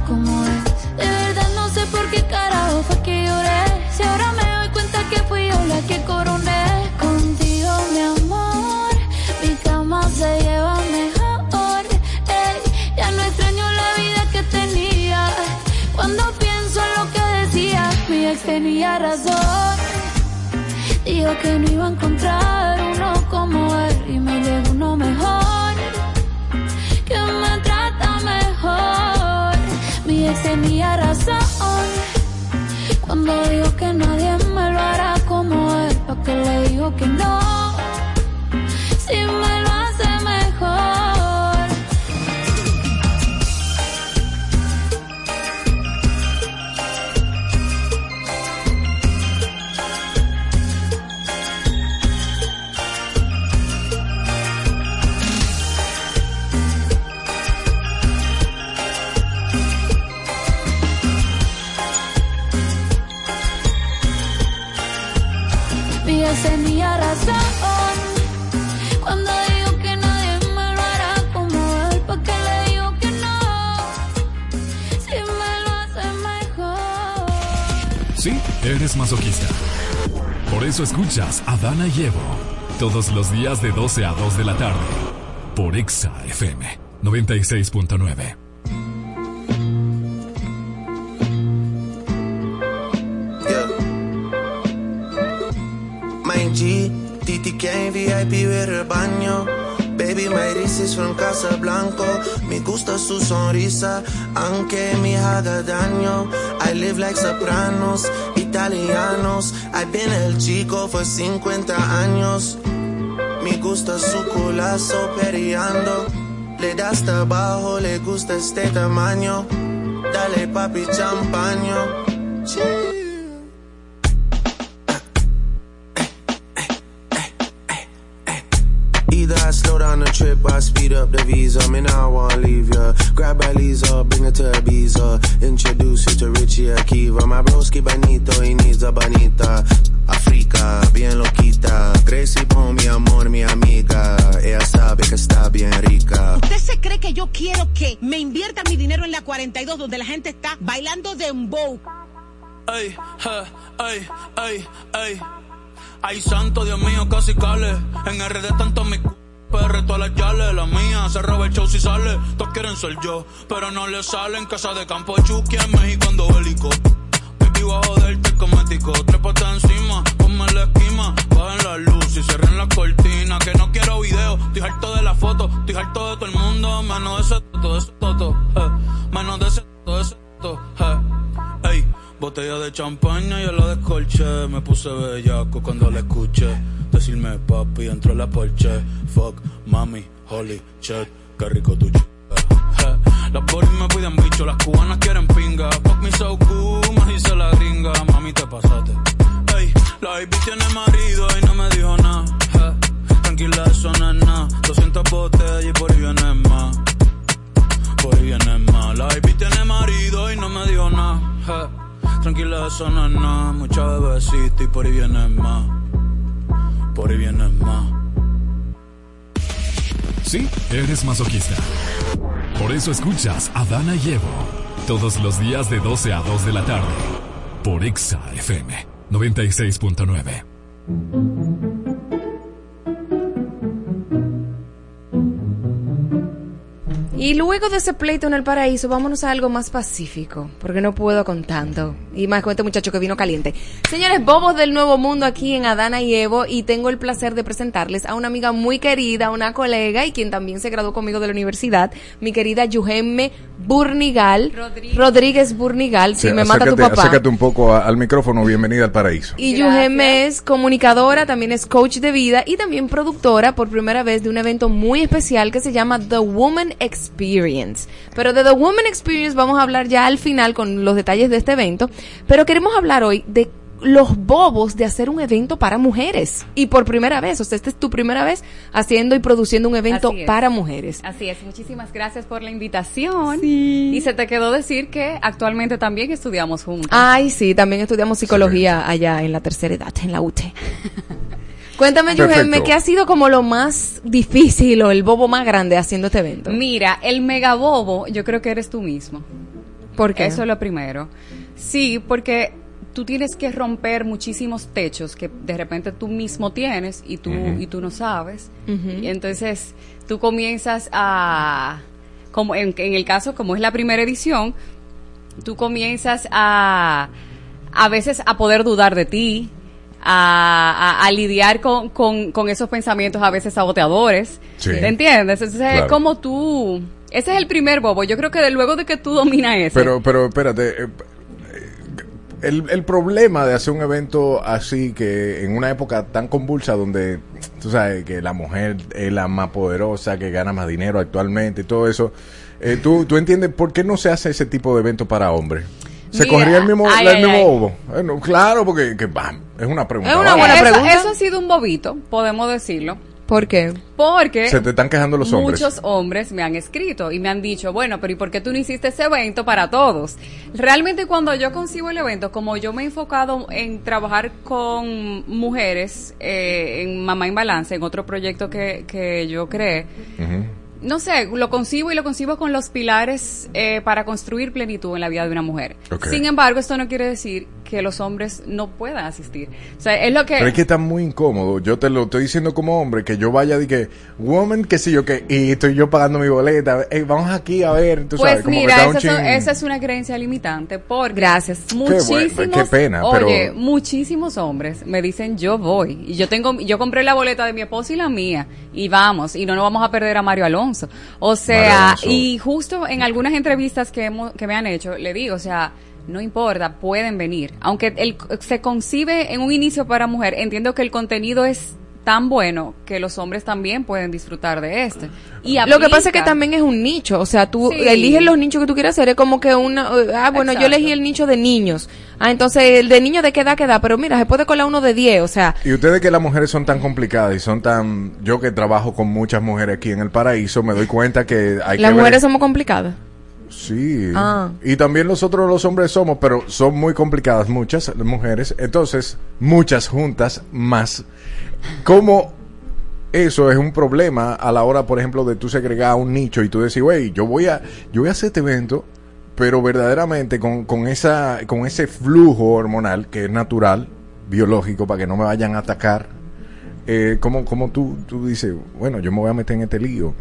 Que no iba a encontrar uno como él y me llegó uno mejor. Que me trata mejor. Mi ex tenía razón. Cuando dijo que nadie me lo hará como él, pa' que le digo que no. Si me masoquista. Por eso escuchas a Dana y Evo todos los días de 12 a 2 de la tarde por Exa FM 96.9. Mein G, VIP ver el baño. Baby, my is from Casablanco. Me gusta su sonrisa, aunque me haga daño. I live like sopranos, italianos. I've been el chico por 50 años. Me gusta su culazo periando. Le da hasta abajo, le gusta este tamaño. Dale papi champaño. I speed up the visa. Me now I wanna leave ya. Grab a Lisa, bring her to Ibiza. Introduce you to Richie Akiva. My broski bonito, he needs a bonita. Africa, bien loquita. Gracie pon mi amor, mi amiga. Ella sabe que está bien rica. ¿Usted se cree que yo quiero que me invierta mi dinero en la 42 donde la gente está bailando dembow? Ey, je, ey, ey, ey. Ay, santo, Dios mío, casi cale. En RD tanto mi PR todas las yales, la mía se roba el show si sale. Todos quieren ser yo, pero no le salen. Casa de campo Chucky en México ando bélico. Baby, voy a joderte cosmético. Trépate encima, ponme la esquima. Bajen la luz y cierren la cortina. Que no quiero video, estoy harto de la foto. Estoy harto de todo el mundo, menos de ese toto, de ese toto. eh. Menos de ese toto, de ese toto. eh. Ey, botella de champaña yo la descolché. Me puse bellaco cuando la escuché. Decirme papi, entró la porche. Fuck, mami, holy shit, qué rico tu ch... Las boris me piden bicho, las cubanas quieren pinga. Fuck me so cool, me dice la gringa. Mami, te pasaste. Ey, la baby tiene marido y no me dijo nada. Tranquila, eso no es nada. 200 botellas y por ahí viene más. Por ahí viene más. La baby tiene marido y no me dijo nada. Tranquila, eso no es. Mucha bebecita y por ahí viene más. Por ahí viene más. Sí, eres masoquista. Por eso escuchas a Dana y Evo todos los días de 12 a 2 de la tarde por Exa FM 96.9. Y luego de ese pleito en el paraíso, vámonos a algo más pacífico, porque no puedo con tanto. Y más con este muchacho que vino caliente. Señores, bobos del nuevo mundo aquí en Adana y Evo, y tengo el placer de presentarles a una amiga muy querida, una colega, y quien también se graduó conmigo de la universidad, mi querida Yuhemme Burnigal. Rodríguez, Burnigal, si Sí, me mata tu papá. Acércate un poco a- al micrófono. Bienvenida al paraíso. Y Yuhemme es comunicadora, también es coach de vida y también productora por primera vez de un evento muy especial que se llama The Woman Experience. Pero de The Woman Experience vamos a hablar ya al final con los detalles de este evento, pero queremos hablar hoy de los bobos de hacer un evento para mujeres. Y por primera vez, o sea, esta es tu primera vez haciendo y produciendo un evento para mujeres. Así es, muchísimas gracias por la invitación. Y se te quedó decir que actualmente también estudiamos juntos. Ay, sí, también estudiamos psicología allá en la tercera edad, en la UTE. Cuéntame. Yuhemme, ¿qué ha sido como lo más difícil o el bobo más grande haciendo este evento? Mira, el megabobo, yo creo que eres tú mismo. ¿Por qué? Eso es lo primero. Sí, porque tú tienes que romper muchísimos techos que de repente tú mismo tienes y tú, y tú no sabes. Y entonces tú comienzas a, como en, en el caso, como es la primera edición, tú comienzas a, a veces a poder dudar de ti, a, a- a lidiar con, con, con esos pensamientos a veces saboteadores. Sí. ¿Te entiendes? Entonces Claro. es como tú... Ese es el primer bobo. Yo creo que de luego de que tú dominas ese. Pero, pero espérate. eh, El, el problema de hacer un evento así que en una época tan convulsa donde tú sabes que la mujer es la más poderosa, que gana más dinero actualmente y todo eso, eh, ¿tú, ¿tú entiendes por qué no se hace ese tipo de evento para hombres? ¿Se Mira, corría el mismo, ay, el ay, mismo ay. bobo? Bueno, claro, porque que, bam, es una pregunta. Es una buena pregunta. Eso ha sido un bobito, podemos decirlo. ¿Por qué? Porque Se te están quejando los hombres. muchos hombres me han escrito y me han dicho, bueno, pero ¿y por qué tú no hiciste ese evento para todos? Realmente cuando yo concibo el evento, como yo me he enfocado en trabajar con mujeres eh, en Mamá en Balance, en otro proyecto que, que yo creé, no sé, lo concibo y lo concibo con los pilares eh, para construir plenitud en la vida de una mujer. Sin embargo, esto no quiere decir que los hombres no puedan asistir. O sea, es lo que... Pero es que está muy incómodo. Yo te lo estoy diciendo como hombre, que yo vaya de que, woman, que sí, yo que, y estoy yo pagando mi boleta. Ey, vamos aquí a ver, tú Pues sabes, como mira, que esa, son- esa es una creencia limitante porque Gracias. muchísimos, bueno, qué pena, pero- oye, muchísimos hombres me dicen yo voy y yo tengo, yo compré la boleta de mi esposa y la mía y vamos y no nos vamos a perder a Mario Alonso. O sea, Alonso. y justo en algunas entrevistas que hemos, que me han hecho le digo, o sea. No importa, pueden venir. Aunque el, se concibe en un inicio para mujer, entiendo que el contenido es tan bueno que los hombres también pueden disfrutar de este. Y Lo que pasa es que también es un nicho, o sea, tú Sí. eliges los nichos que tú quieras hacer, es como que una, ah, bueno, yo elegí el nicho de niños, ah, entonces el de niños de qué edad queda, pero mira, se puede colar uno de 10, o sea, Y ustedes que las mujeres son tan complicadas y son tan... Yo que trabajo con muchas mujeres aquí en el paraíso, me doy cuenta que hay las que mujeres ver... somos complicadas. Sí. Ah. Y también nosotros los hombres somos, pero son muy complicadas muchas mujeres. Entonces, muchas juntas más. ¿Cómo eso es un problema a la hora, por ejemplo, de tú segregar un nicho y tú decir, güey, yo voy a, yo voy a hacer este evento, pero verdaderamente con, con esa, con ese flujo hormonal que es natural, biológico, para que no me vayan a atacar. Eh, como, como tú, tú dices, bueno, yo me voy a meter en este lío.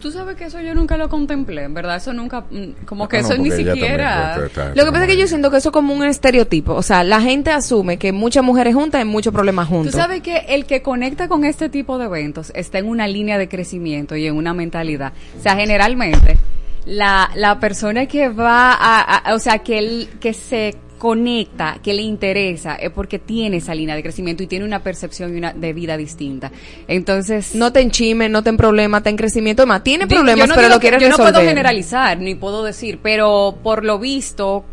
Tú sabes que eso yo nunca lo contemplé, en verdad, eso nunca, mm, como que Ah, no, eso ni porque ella siquiera... también, está- está- Lo que pasa es que yo siento que eso es como un estereotipo, o sea, la gente asume que muchas mujeres juntas hay muchos problemas Tú juntos. sabes que el que conecta con este tipo de eventos está en una línea de crecimiento y en una mentalidad. O sea, generalmente, la, la persona que va a, a- o sea, que, el, que se conecta, que le interesa, es porque tiene esa línea de crecimiento y tiene una percepción y una de vida distinta. Entonces... No te enchimen, no te en problemas, está en crecimiento, más tiene problemas, yo no pero lo que- quieres Yo no resolver. puedo generalizar, ni puedo decir, pero por lo visto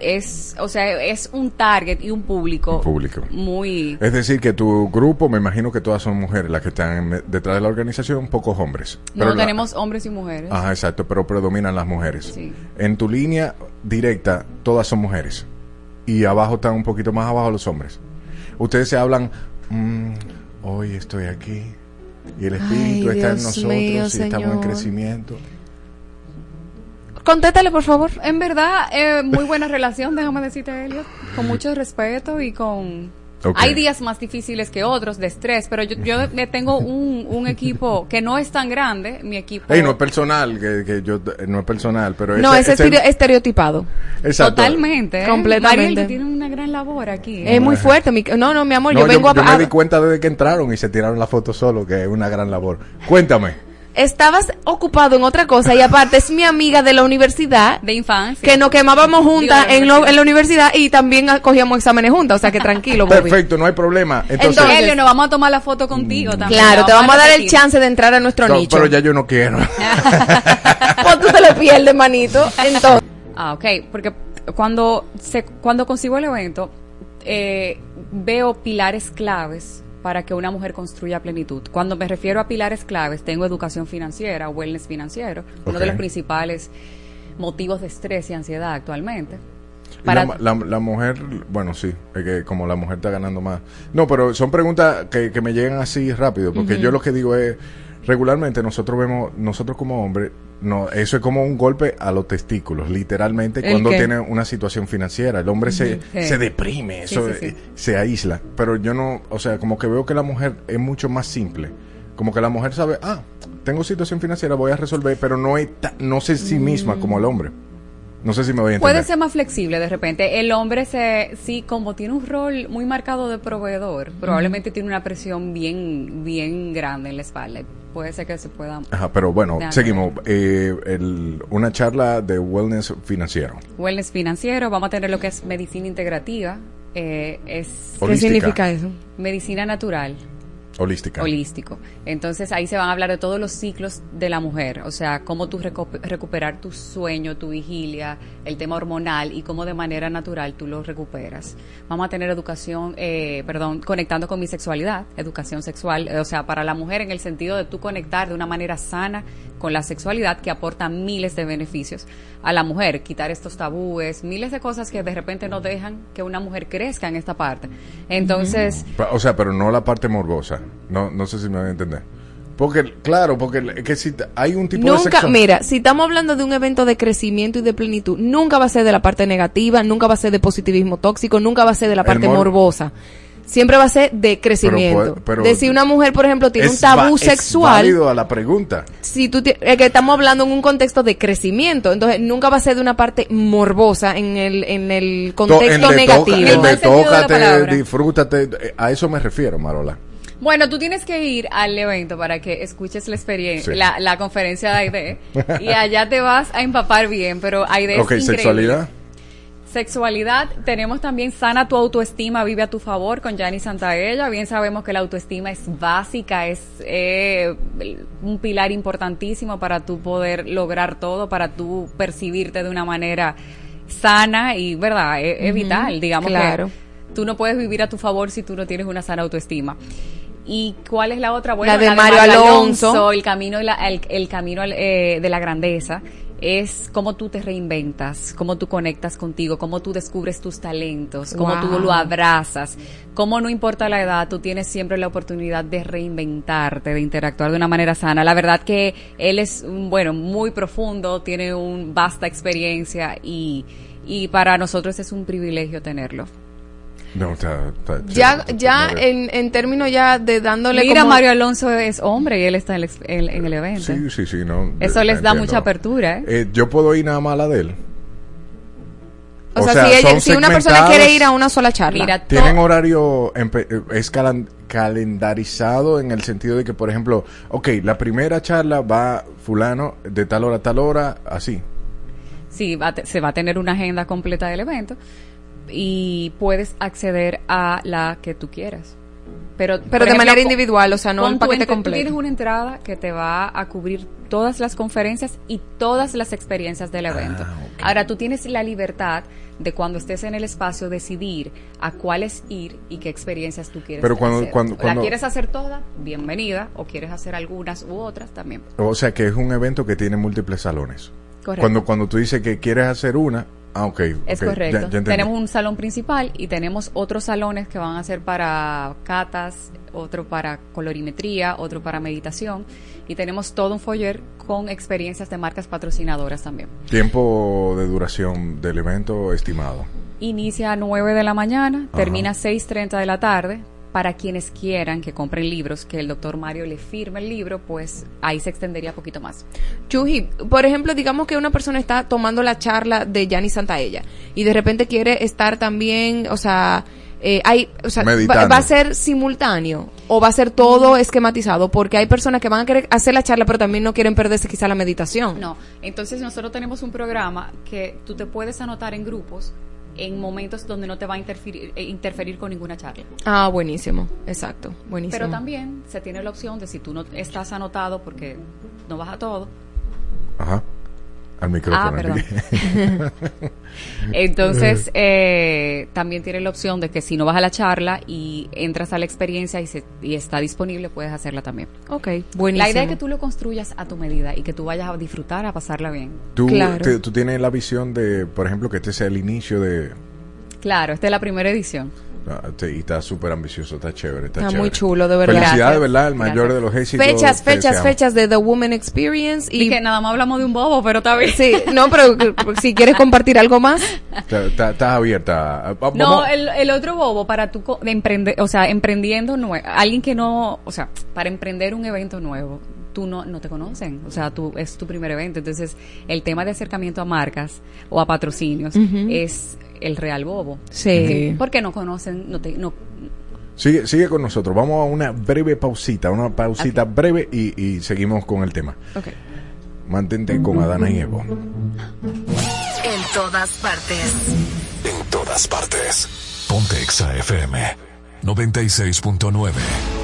es, o sea, es un target y un público, Público. muy... Es decir, que tu grupo, me imagino que todas son mujeres las que están detrás de la organización, pocos hombres. No Pero la- tenemos hombres y mujeres. Ajá, exacto, pero predominan las mujeres. Sí. En tu línea directa, todas son mujeres. Y abajo están un poquito más abajo los hombres. Ustedes se hablan, "Mm, hoy estoy aquí. Y el espíritu Ay, está en nosotros mío, y estamos en crecimiento. contéstale, por favor. En verdad, eh, muy buena relación, déjame decirte, Elliot. Con mucho respeto y con... Hay días más difíciles que otros de estrés, pero yo, yo tengo un, un equipo que no es tan grande, mi equipo... Ey, no es personal, que, que yo, no es personal, pero No, es ese- estere- estereotipado. Exacto. Totalmente. ¿eh? Completamente. Mariel, tú tienes una gran labor aquí. ¿eh? Es muy fuerte. mi- no, no, mi amor, No, yo vengo a... me a- di cuenta desde que entraron y se tiraron la foto solo, que es una gran labor. Cuéntame. Estabas ocupado en otra cosa y aparte es mi amiga de la universidad. De infancia. Que nos quemábamos juntas Digo, en, lo- en la universidad y también cogíamos exámenes juntas. O sea que tranquilo, Bobby. Perfecto, no hay problema. Entonces, Entonces- Elliot, nos vamos a tomar la foto contigo también. Claro, La te vamos a dar el chance de entrar a nuestro no, nicho. pero ya yo no quiero. Pues tú te lo pierdes, manito. Entonces, Ah, ok, porque cuando, se, cuando consigo el evento, eh, veo pilares claves para que una mujer construya plenitud. Cuando me refiero a pilares claves, tengo educación financiera, wellness financiero, uno de los principales motivos de estrés y ansiedad actualmente. Para- La, la- la mujer, bueno, sí, es que como la mujer está ganando más. No, pero son preguntas que, que me llegan así rápido, porque yo lo que digo es, regularmente nosotros vemos, nosotros como hombres, no, eso es como un golpe a los testículos, literalmente, ¿El cuando qué? tiene una situación financiera. El hombre se. Sí. se deprime, Sí, eso sí, eh, se aísla. Pero yo no, o sea, como que veo que la mujer es mucho más simple. Como que la mujer sabe, ah, tengo situación financiera, voy a resolver, pero no, es ta- no sé sí misma como el hombre. No sé si me voy a entender. Puede ser más flexible de repente. El hombre se, sí, como tiene un rol muy marcado de proveedor, probablemente tiene una presión bien, bien grande en la espalda. Puede ser que se pueda. Ajá, pero bueno, seguimos. Eh, el- una charla de wellness financiero. Wellness financiero, vamos a tener lo que es medicina integrativa, eh, es ¿qué significa eso? medicina natural. Holística. holístico. Entonces ahí se van a hablar de todos los ciclos de la mujer, o sea, cómo tú recu- recuperar tu sueño, tu vigilia, el tema hormonal y cómo de manera natural tú lo recuperas. Vamos a tener educación, eh, perdón, conectando con mi sexualidad, educación sexual, eh, o sea, para la mujer en el sentido de tú conectar de una manera sana con la sexualidad que aporta miles de beneficios a la mujer, quitar estos tabúes, miles de cosas que de repente no dejan que una mujer crezca en esta parte. Entonces, O sea, pero no la parte morbosa. No, no sé si me voy a entender. Porque, claro, porque es que si hay un tipo de Nunca, sexo... mira, si estamos hablando de un evento de crecimiento y de plenitud, nunca va a ser de la parte negativa, nunca va a ser de positivismo tóxico, nunca va a ser de la parte mor- morbosa. Siempre va a ser de crecimiento. pero- de si una mujer, por ejemplo, tiene un tabú es sexual, válido a la pregunta. si tú es que estamos hablando en un contexto de crecimiento, entonces nunca va a ser de una parte morbosa en el en el To- contexto negativo. En el de tócate, disfrútate, a eso me refiero, Marola. Bueno, tú tienes que ir al evento para que escuches la experiencia, Sí. la, la conferencia de Aide, y allá te vas a empapar bien, pero Aide ok, es increíble. sexualidad. Sexualidad, tenemos también sana tu autoestima, vive a tu favor con Yanni Santaella. Bien sabemos que la autoestima es básica, es eh, un pilar importantísimo para tú poder lograr todo, para tú percibirte de una manera sana y, ¿verdad? Es, es Ujú, vital, digamos claro. que tú no puedes vivir a tu favor si tú no tienes una sana autoestima. ¿Y cuál es la otra? La de Mario Alonso. El camino, de la- el, el camino eh, de la grandeza es cómo tú te reinventas, cómo tú conectas contigo, cómo tú descubres tus talentos, cómo tú lo abrazas, cómo no importa la edad, tú tienes siempre la oportunidad de reinventarte, de interactuar de una manera sana. La verdad que él es, bueno, muy profundo, tiene una vasta experiencia y, y para nosotros es un privilegio tenerlo. No, está- está Ya, chévere, ya chévere. en, en términos ya de dándole Mira, como- Mario Alonso es hombre y él está en el, en- el evento. Sí, sí, sí, no. Eso les da entiendo. mucha apertura, ¿eh? Eh, yo puedo ir nada más a la de él. O, sea, si, ella- son si una persona quiere ir a una sola charla. Mira, Tienen horario, eh, es calendarizado en el sentido de que, por ejemplo, ok, la primera charla va fulano de tal hora a tal hora, así. Sí, va se va a tener una agenda completa del evento y puedes acceder a la que tú quieras. Pero, Pero de manera individual, o sea, no tu paquete ente- tú completo. Tienes una entrada que te va a cubrir todas las conferencias y todas las experiencias del evento. Ah, Ahora, tú tienes la libertad de cuando estés en el espacio decidir a cuáles ir y qué experiencias tú quieres Pero cuando- hacer. cuando- cuando- ¿La quieres hacer toda? Bienvenida. O quieres hacer algunas u otras también. O sea que es un evento que tiene múltiples salones. Correcto. Cuando, cuando tú dices que quieres hacer una, Ah, ok. Es correcto. ya- ya entendí. tenemos un salón principal y tenemos otros salones que van a ser para catas, otro para colorimetría, otro para meditación y tenemos todo un foyer con experiencias de marcas patrocinadoras también. Tiempo de duración del evento estimado. Inicia a 9 de la mañana, termina a 6.30 de la tarde. Para quienes quieran que compren libros, que el doctor Mario le firme el libro, pues ahí se extendería un poquito más. Chuji, por ejemplo, digamos que una persona está tomando la charla de Yanni Santaella y de repente quiere estar también, o sea, eh, hay, o sea, va, va a ser simultáneo o va a ser todo esquematizado porque hay personas que van a querer hacer la charla pero también no quieren perderse quizá la meditación. No, entonces nosotros tenemos un programa que tú te puedes anotar en grupos en momentos donde no te va a interferir, eh, interferir con ninguna charla. Ah, buenísimo, exacto, buenísimo. Pero también se tiene la opción de si tú no estás anotado porque no vas a todo, Ajá. Al micrófono. Ah, perdón. Entonces, eh, también tiene la opción de que si no vas a la charla y entras a la experiencia y, se- y está disponible, puedes hacerla también. Ok, buenísimo. La idea es que tú lo construyas a tu medida y que tú vayas a disfrutar, a pasarla bien. ¿Tú, Claro. te- tú tienes la visión de, por ejemplo, que este sea el inicio de... Claro, esta es la primera edición. Ah, y está súper ambicioso, está chévere. Está, Está chévere. muy chulo, de verdad. Felicidades. ¿verdad? El mayor Gracias. de los éxitos. Fechas, fechas, fechas de The Woman Experience Y y que nada más hablamos de un bobo, pero está bien. sí, no, pero si quieres compartir algo más, Está- está- Estás abierta. Ah, vamos- No, el, el otro bobo para tú emprender, o sea, emprendiendo nue- alguien que no, o sea, para emprender un evento nuevo, tú no, no te conocen, o sea, tú es tu primer evento, entonces el tema de acercamiento a marcas o a patrocinios es el real bobo. Sí. Porque no conocen, no te, no, Sigue, sigue con nosotros. Vamos a una breve pausita, una pausita breve y, y seguimos con el tema. Ok. Mantente con Adana y Evo. En todas partes. En todas partes. Ponte Exa FM 96.9.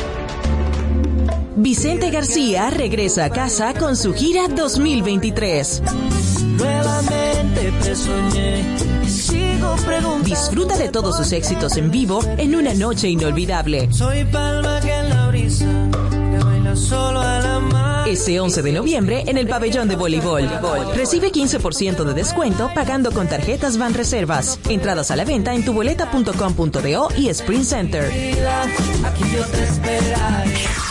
Vicente García regresa a casa con su gira 2023. Nuevamente te soñé y sigo preguntando. Disfruta de todos sus éxitos en vivo en una noche inolvidable. Soy palma que en la brisa que baila solo a la mar. Ese 11 de noviembre en el pabellón de voleibol. Recibe 15% de descuento pagando con tarjetas Van Reservas. Entradas a la venta en tuboleta.com.do y Sprint Center. Aquí yo te esperaré.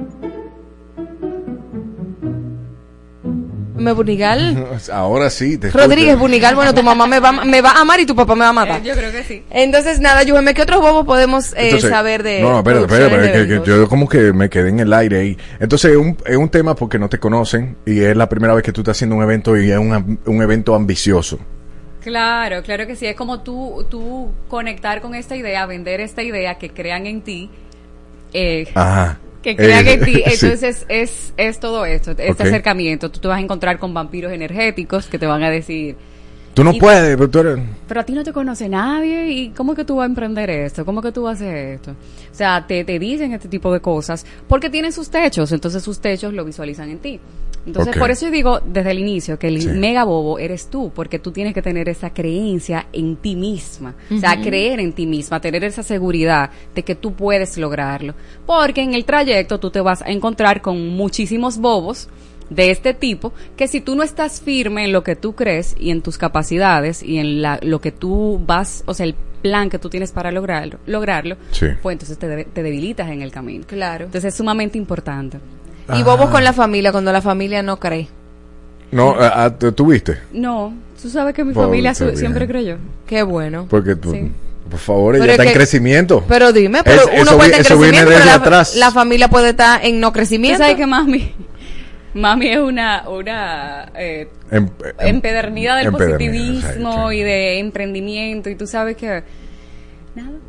me Bunigal. Ahora sí. Rodríguez Bunigal, bueno, tu mamá me va, me va a amar y tu papá me va a matar. Eh, yo creo que sí. Entonces, nada, Yuheme, ¿qué otros bobos podemos eh, Entonces, saber de No, que, eventos? yo como que me quedé en el aire ahí. Entonces, es un, es un tema porque no te conocen y es la primera vez que tú estás haciendo un evento y es un, un evento ambicioso. Claro, claro que sí. Es como tú, tú conectar con esta idea, vender esta idea, que crean en ti. eh, Ajá. Que crean Eh, en ti. sí. Entonces es, es todo esto, este acercamiento. Tú te vas a encontrar con vampiros energéticos que te van a decir, Tú no puedes, pero tú eres... pero a ti no te conoce nadie y ¿cómo que tú vas a emprender esto? ¿Cómo que tú vas a hacer esto? O sea, te, te dicen este tipo de cosas porque tienen sus techos, entonces sus techos lo visualizan en ti. Entonces, por eso yo digo desde el inicio que el Sí. mega bobo eres tú, porque tú tienes que tener esa creencia en ti misma. O sea, creer en ti misma, tener esa seguridad de que tú puedes lograrlo. Porque en el trayecto tú te vas a encontrar con muchísimos bobos de este tipo que si tú no estás firme en lo que tú crees y en tus capacidades y en la, lo que tú vas, o sea, el plan que tú tienes para lograrlo, lograrlo Sí. pues entonces te, de- te debilitas en el camino. Claro. Entonces es sumamente importante. Y bobos con la familia cuando la familia no cree. No, ah, ah, ¿tú viste? No, tú sabes que mi Por- familia su- siempre creyó. Qué bueno. Porque tú, Sí. por favor, ella es está en crecimiento. Pero dime, pero Es- uno eso puede vi- estar en eso viene desde la, atrás. la familia puede estar en no Tú crecimiento. sabes que mami, mami es una, una eh, Em- em- empedernida del empedernida, positivismo sí, y de emprendimiento y tú sabes que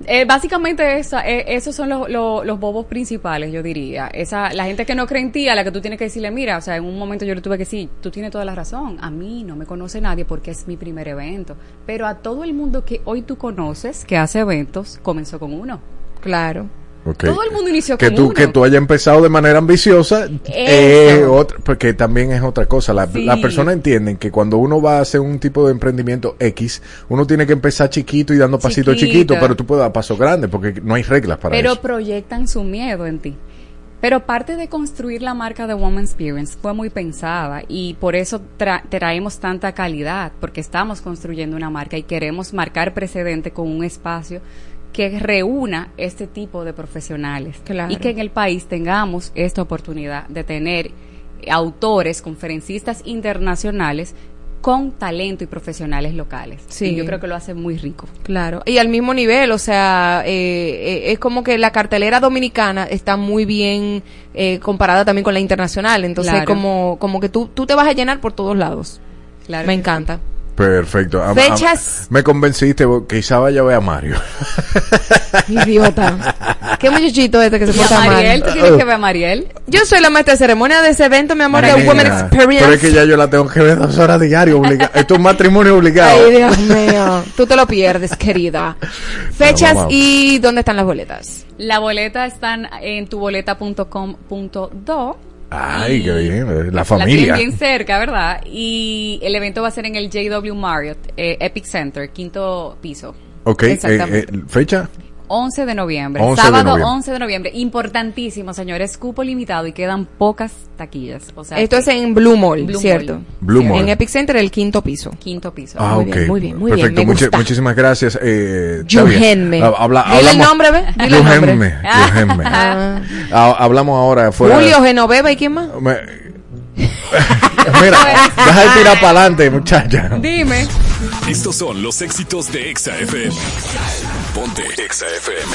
Eh, básicamente esa, eh, esos son los, los, los bobos principales, yo diría. Esa, la gente que no cree en ti, a la que tú tienes que decirle, mira, o sea, en un momento yo le tuve que decir, tú tienes toda la razón, a mí no me conoce nadie porque es mi primer evento, pero a todo el mundo que hoy tú conoces, que hace eventos, comenzó con uno. Claro. Todo el mundo inició que con tú uno. que tú hayas empezado de manera ambiciosa eh, otra- porque también es otra cosa la, Sí. las personas entienden que cuando uno va a hacer un tipo de emprendimiento X uno tiene que empezar chiquito y dando pasitos Chiquito. chiquitos pero tú puedes dar pasos grandes porque no hay reglas para pero eso proyectan su miedo en ti. Pero parte de construir la marca de Woman Experience fue muy pensada y por eso tra- traemos tanta calidad, porque estamos construyendo una marca y queremos marcar precedente con un espacio que reúna este tipo de profesionales Claro. y que en el país tengamos esta oportunidad de tener autores, conferencistas internacionales con talento y profesionales locales. Sí. Y yo creo que lo hace muy rico. Claro, y al mismo nivel, o sea, eh, eh, es como que la cartelera dominicana está muy bien eh, comparada también con la internacional, entonces Claro. como como que tú, tú te vas a llenar por todos lados. Claro Me encanta. Perfecto am- Fechas. me convenciste quizá vaya a ver a Mario Idiota. Qué muchachito este que se a porta mal. Mariel, tú tienes que ver a Mariel. Yo soy la maestra de ceremonia de ese evento, mi amor, de Mira, Women Experience. pero es que ya yo la tengo que ver dos horas diario esto es un matrimonio obligado Ay, Dios mío. Tú te lo pierdes, querida. Fechas y dónde están las boletas. La boleta están en tuboleta.com.do. ay qué bien la La familia tienen bien cerca, ¿verdad? Y el evento va a ser en el JW Marriott, eh, Epic Center, quinto piso. ok eh, eh, fecha 11 de noviembre. 11 de Sábado noviembre. 11 de noviembre. Importantísimo, señores. Cupo limitado y quedan pocas taquillas. O sea, Esto que- es en Blue Mall, Blue ¿cierto? Mall. Blue Mall. En Epic Center, el quinto piso. Quinto piso. Ah, Muy ok. bien, muy bien, muy Perfecto. bien, gusta. muchísimas gracias. Eh. Ha- habla- Dile el nombre, ve. Dile el nombre. Yuhenme, Yuhenme. Ah. Ha- hablamos ahora fuera. Julio Genoveva y quién más. Me- Mira, deja de tirar para adelante, muchacha. Dime. Estos son los éxitos de Exa FM. Ponte Exa FM.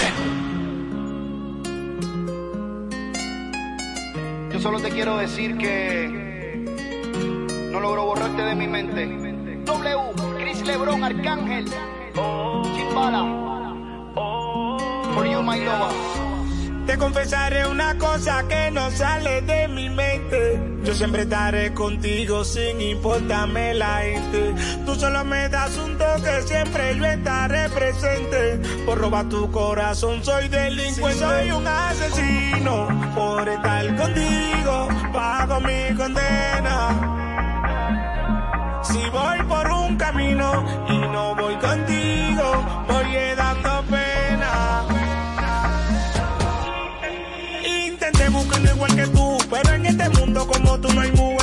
Yo solo te quiero decir que no logro borrarte de mi mente. W, Chris Lebron, Arcángel, Chimbala, for you my lover. Te confesaré una cosa que no sale de mi mente. Yo siempre estaré contigo sin importarme la gente. Tú solo me das un toque, siempre yo estaré presente. Por robar tu corazón soy delincuente. Soy un asesino por estar contigo. Pago mi condena. Si voy por un camino y no voy contigo, voy dando igual que tú, pero en este mundo como tú no hay mujer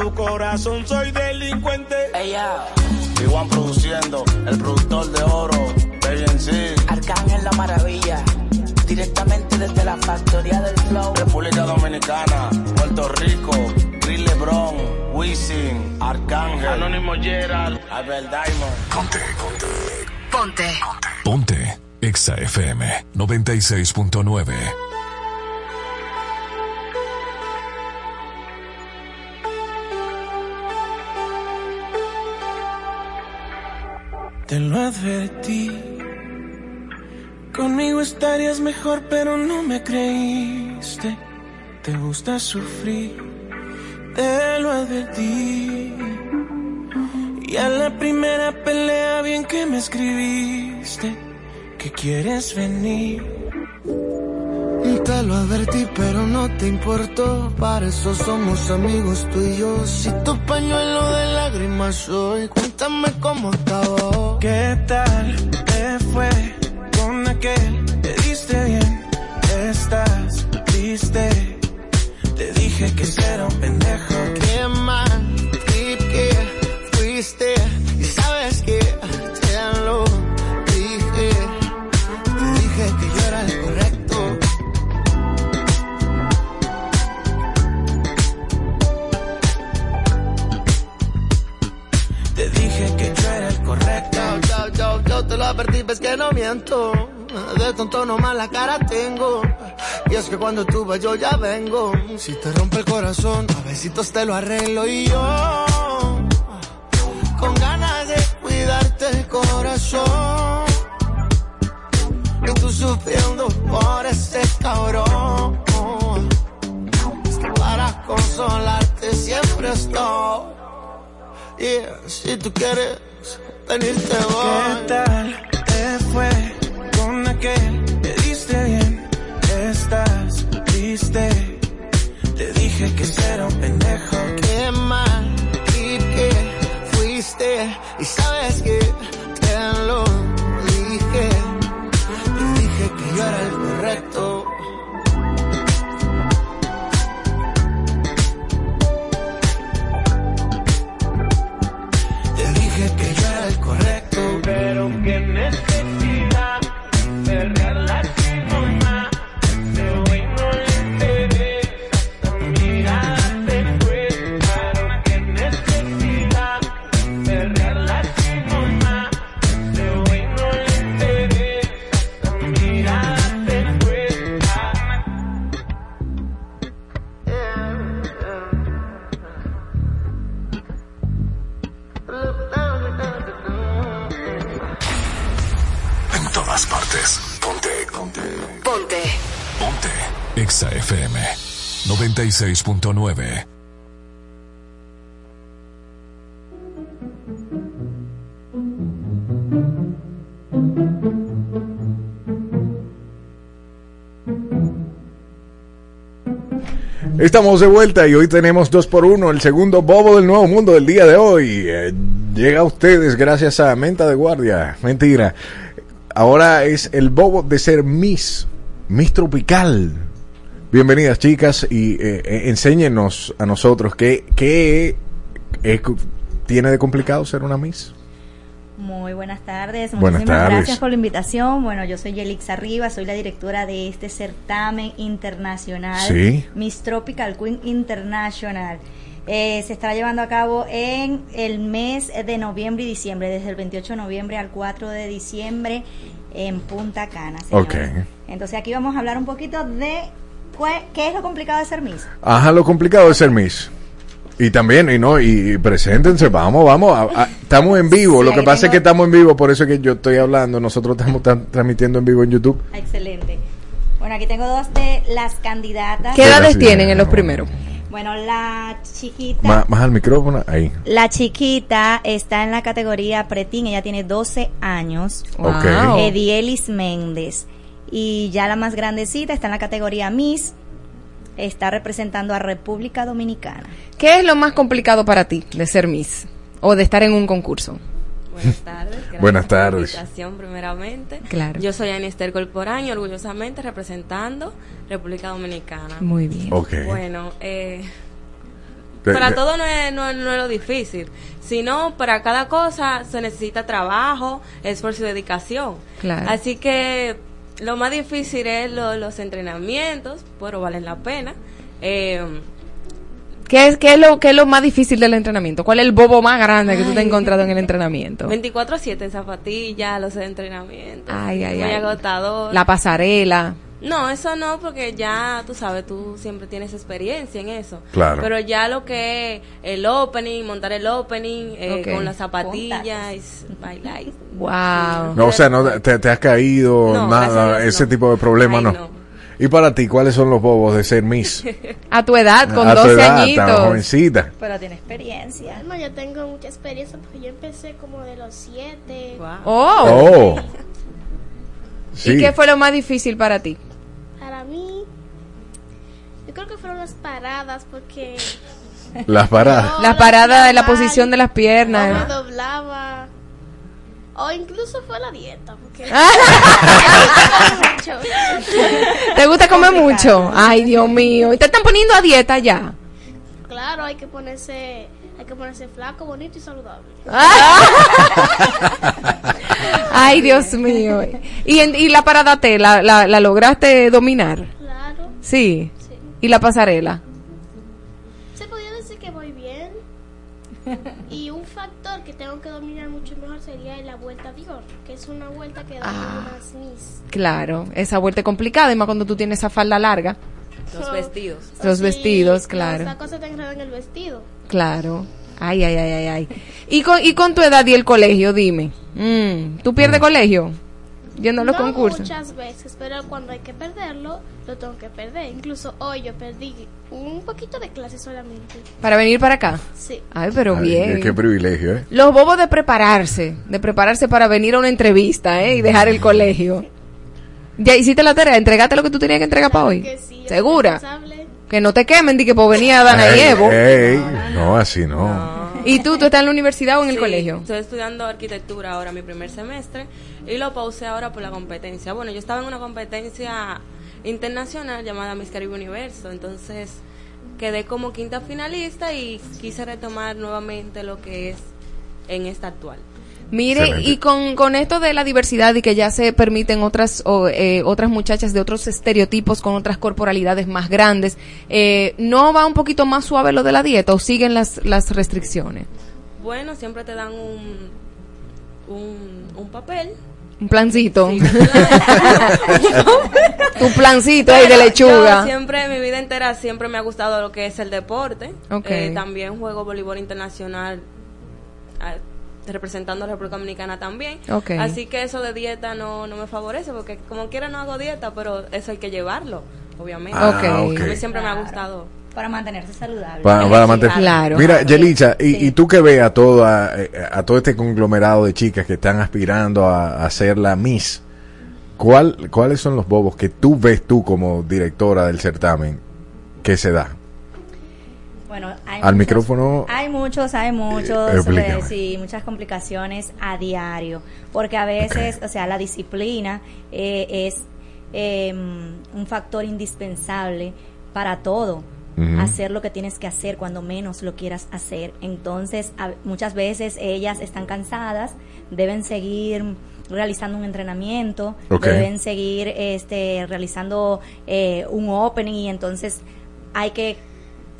tu corazón soy delincuente. Ella, Iguan produciendo, el productor de oro, sí. Arcángel la maravilla. Directamente desde la factoría del flow. República Dominicana, Puerto Rico, Chris Lebron, Wisin, Arcángel, Anónimo Gerald, Albert Diamond. Ponte, ponte. Ponte. Ponte. Exa FM 96.9. mejor, pero no me creíste. Te gusta sufrir, te lo advertí. Y a la primera pelea, bien que me escribiste, que quieres venir. Te lo advertí, pero no te importó. Para eso somos amigos tú y yo. Si tu pañuelo de lágrimas soy, cuéntame cómo acabó. ¿Qué tal Si te rompe el corazón, a besitos te lo arreglo y yo. Con ganas de cuidarte el corazón. Y tú sufriendo por ese cabrón. Es que para consolarte siempre estoy. Yeah, si tú quieres venirte voy. ¿Qué tal te fue con aquel? Que era un pendejo. Qué mal trip que fuiste. Y sabes que 96.9. Estamos de vuelta y hoy tenemos dos por uno, el segundo bobo del nuevo mundo del día de hoy. Eh, llega a ustedes gracias a Menta de Guardia. Mentira. Ahora es el bobo de ser Miss, Miss Tropical. Bienvenidas chicas y eh, eh, enséñenos a nosotros qué, qué tiene de complicado ser una Miss. Muy buenas tardes, Buenas muchísimas tardes. gracias por la invitación. Bueno, yo soy Yelixa Rivas, soy la directora de este certamen internacional Sí. Miss Tropical Queen International. Eh, se estará llevando a cabo en el mes de noviembre y diciembre, desde el 28 de noviembre al 4 de diciembre en Punta Cana. señores. Ok. Entonces aquí vamos a hablar un poquito de qué es lo complicado de ser Miss. Ajá, lo complicado de ser Miss. Y también, y no, y, y preséntense, vamos, vamos, a- a- estamos en vivo, Sí, lo que pasa es tengo- que estamos en vivo, por eso es que yo estoy hablando, nosotros estamos transmitiendo en vivo en YouTube. Excelente. Bueno, aquí tengo dos de las candidatas. ¿Qué edades tienen en los primeros? Bueno, la chiquita. Más, más al micrófono, ahí. La chiquita está en la categoría pretín, ella tiene 12 años. Ok. Edielis Méndez. Y ya la más grandecita está en la categoría Miss. Está representando a República Dominicana. ¿Qué es lo más complicado para ti de ser Miss o de estar en un concurso? Buenas tardes. gracias Buenas por la tardes. invitación, primeramente. Claro. Yo soy Anister Corporán y orgullosamente representando República Dominicana. Muy bien. Ok. Bueno, eh, De- para de- todo no es, no, es- no es lo difícil, sino para cada cosa se necesita trabajo, esfuerzo y dedicación. Claro. Así que lo más difícil es lo- los entrenamientos, pero valen la pena. Eh, ¿Qué es, qué, es lo, ¿Qué es lo más difícil del entrenamiento? ¿Cuál es el bobo más grande que tú te has encontrado en el entrenamiento? 24-7 en zapatillas, los entrenamientos. Ay, ay, muy ay. agotador. La pasarela. No, eso no, porque ya, tú sabes, tú siempre tienes experiencia en eso. Claro. Pero ya lo que es el opening, montar el opening, eh, con las zapatillas, bailar. Wow. No, o sea, no te, te has caído, No, nada, Dios, ese no. tipo de problemas Ay, no. no. Y para ti, ¿cuáles son los bobos de ser Miss? A tu edad, con A tu 12 edad, tan añitos. jovencita. Pero tiene experiencia. No, yo tengo mucha experiencia porque yo empecé como de los siete. Oh. Oh. ¿Y Sí. qué fue lo más difícil para ti? Para mí, yo creo que fueron las paradas porque Las paradas. No, La las parada de la posición de las me piernas. doblaba. O incluso fue la dieta, porque mucho. ¿Te gusta comer mucho? Ay, Dios mío. ¿Y te están poniendo a dieta ya? Claro, hay que ponerse, hay que ponerse flaco, bonito y saludable. Ay, Dios mío. ¿Y, en- y la parada T, la, la, la lograste dominar? Claro. Sí. ¿Y la pasarela? Se podría decir que voy bien. Y un factor que tengo que dominar mucho mejor sería la vuelta Dior, que es una vuelta que da Ah. unas Miss. Claro, esa vuelta es complicada, y más cuando tú tienes esa falda larga. Los vestidos. Los Sí, vestidos, claro. tacos se te enredan en el vestido. Claro. Ay, ay, ay, ay, ay. ¿Y con, y con tu edad y el colegio, dime. Mm, ¿Tú pierdes colegio? Yendo a los no concursos. muchas veces, pero cuando hay que perderlo, lo tengo que perder. Incluso hoy yo perdí un poquito de clase solamente. Para venir para acá. Sí. Ay, pero Ay, bien. Qué, qué privilegio, ¿eh? Los bobos de prepararse, de prepararse para venir a una entrevista, ¿eh? Y dejar el colegio. Ya hiciste la tarea, entregaste lo que tú tenías que entregar para hoy. que sí, ¿Segura? responsable. Que no te quemen, di que por venir a Dana y Evo. ey, no, así no. ¿Y tú, tú estás en la universidad o en el colegio? Estoy estudiando arquitectura ahora, mi primer semestre, y lo pausé ahora por la competencia. Bueno, yo estaba en una competencia internacional llamada Miss Caribe Universo, entonces quedé como quinta finalista y quise retomar nuevamente lo que es en esta actual. Mire, Excelente. y con, con esto de la diversidad y que ya se permiten otras o, eh, otras muchachas de otros estereotipos con otras corporalidades más grandes, eh, ¿no va un poquito más suave lo de la dieta o siguen las, las restricciones? Bueno, siempre te dan un, un, un papel. Un plancito. Sí, tu plancito ahí de lechuga. Yo siempre, mi vida entera, siempre me ha gustado lo que es el deporte. Ok. Eh, también juego voleibol internacional ah, representando a la República Dominicana también. Así que eso de dieta no, no me favorece porque como quiera no hago dieta, pero eso hay que llevarlo, obviamente. Ah. A mí siempre me ha gustado. Para mantenerse saludable. Para, para mantener- Claro. Mira, Yelicha, y, y tú que ves a, toda, eh, a todo este conglomerado de chicas que están aspirando a, a ser la Miss, ¿cuál, ¿cuáles son los bobos que tú ves tú como directora del certamen que se da? Bueno, hay Al muchos- micrófono. Hay muchos, hay muchos, Eh, explícame. eh, sí, muchas complicaciones a diario, porque a veces, o sea, la disciplina eh, es eh, un factor indispensable para todo. Hacer lo que tienes que hacer cuando menos lo quieras hacer. Entonces, a- muchas veces ellas están cansadas, deben seguir realizando un entrenamiento, deben seguir este realizando eh, un opening y entonces hay que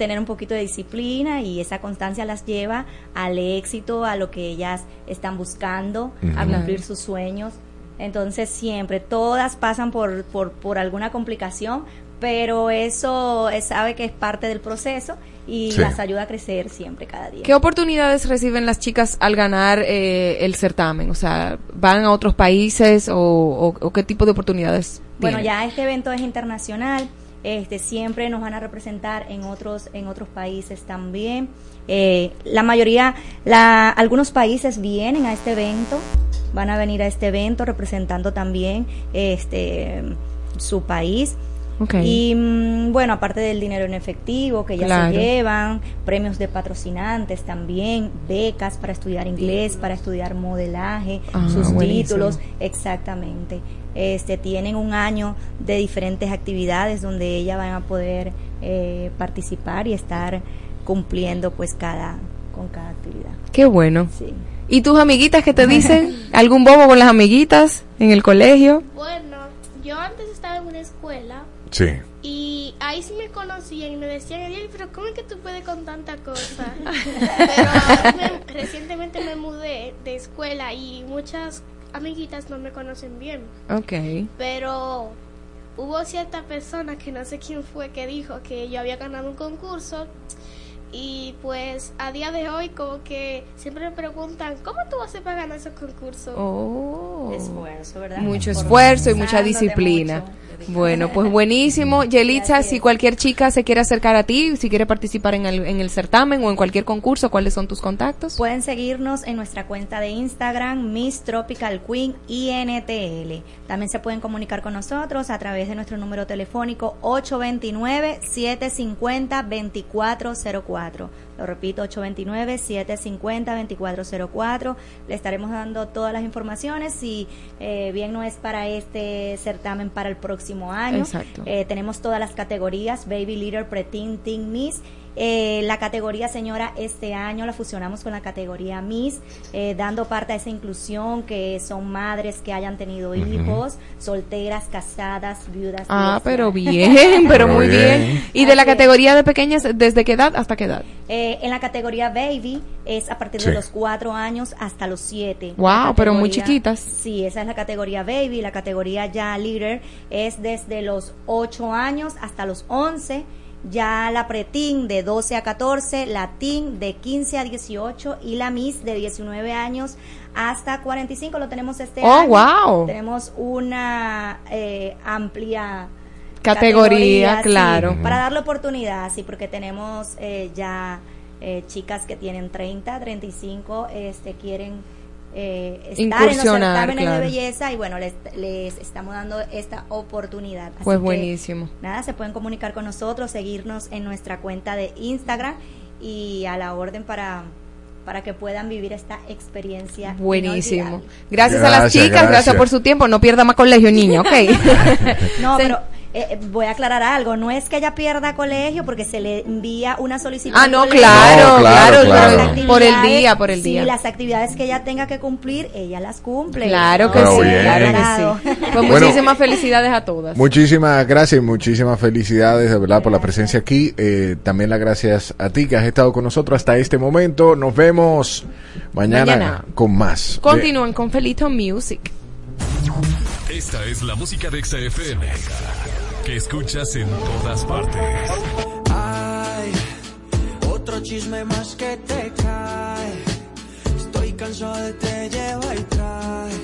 tener un poquito de disciplina y esa constancia las lleva al éxito, a lo que ellas están buscando, a cumplir sus sueños. Entonces siempre, todas pasan por, por, por alguna complicación, pero eso eh, sabe que es parte del proceso y Sí. las ayuda a crecer siempre, cada día. ¿Qué oportunidades reciben las chicas al ganar eh, el certamen? O sea, ¿van a otros países o, o- o qué tipo de oportunidades Bueno, tienen? ya este evento es internacional, este siempre nos van a representar en otros en otros países también. Eh, la mayoría, la, algunos países vienen a este evento, van a venir a este evento representando también este su país. Ok. Y mm, bueno, aparte del dinero en efectivo que ya Claro. se llevan, premios de patrocinantes también, becas para estudiar inglés, para estudiar modelaje, Ah, sus buenísimo. títulos, exactamente. Este tienen un año de diferentes actividades donde ellas van a poder eh, participar y estar cumpliendo pues cada con cada actividad. Qué bueno. Sí. ¿Y tus amiguitas qué te dicen? ¿Algún bobo con las amiguitas en el colegio? Bueno, yo antes estaba en una escuela Sí. y ahí sí me conocían y me decían, Ariel, pero ¿cómo es que tú puedes con tanta cosa? pero me- recientemente me mudé de escuela y muchas amiguitas no me conocen bien. Ok. Pero hubo cierta persona que no sé quién fue que dijo que yo había ganado un concurso y pues a día de hoy como que siempre me preguntan, ¿cómo tú vas a hacer para ganar esos concursos? Oh. Esfuerzo, ¿verdad? Mucho esfuerzo y mucha disciplina. mucho. Bueno, pues buenísimo. Yelitza, si cualquier chica se quiere acercar a ti, si quiere participar en el, en el certamen o en cualquier concurso, ¿cuáles son tus contactos? Pueden seguirnos en nuestra cuenta de Instagram, Miss Tropical Queen INTL. También se pueden comunicar con nosotros a través de nuestro número telefónico 829-750-2404. Lo repito, 829-750-2404. Le estaremos dando todas las informaciones. Si eh, bien no es para este certamen, para el próximo año. Exacto. Eh, tenemos todas las categorías, Baby Leader, Preteen, Teen Miss. Eh, la categoría señora este año la fusionamos con la categoría Miss, eh, dando parte a esa inclusión que son madres que hayan tenido hijos, solteras, casadas, viudas. Ah, pero bien, pero muy bien. bien. ¿Y de la categoría de pequeñas, desde qué edad hasta qué edad? Eh, en la categoría Baby es a partir Sí. de los cuatro años hasta los siete. Guau, La pero muy chiquitas. Sí, esa es la categoría Baby. La categoría ya Leader es desde los 8 años hasta los 11. Ya la preteen de 12 a 14, la teen de 15 a 18 y la Miss de 19 años hasta 45 lo tenemos este Oh, año. wow. Tenemos una eh, amplia Categoría, sí, claro. para darle oportunidad, sí, porque tenemos eh, ya eh, chicas que tienen 30, 35, este, quieren eh, estar en los certámenes claro. de belleza y bueno, les, les estamos dando esta oportunidad. Así Pues que, buenísimo. Nada, se pueden comunicar con nosotros, seguirnos en nuestra cuenta de Instagram y a la orden para para que puedan vivir esta experiencia Buenísimo. Gracias, a las chicas, gracias. gracias. por su tiempo. No pierda más colegio, niña, ¿ok? No, pero eh, eh, voy a aclarar algo. No es que ella pierda colegio porque se le envía una solicitud. Ah, no, claro, No, claro, claro, claro. por el- por el día, por el Sí, día. las actividades que ella tenga que cumplir, ella las cumple. Claro que sí, bien. claro que sí. Pues Bueno. muchísimas felicidades a todas. Muchísimas gracias y muchísimas felicidades de verdad por la presencia aquí. Eh, también las gracias a ti que has estado con nosotros hasta este momento. Nos vemos mañana, Mañana. con más. Continúen con Felito Music. Esta es la música de XFM que escuchas en todas partes. Ay, otro chisme más que te cae. Estoy cansado de te lleva y trae.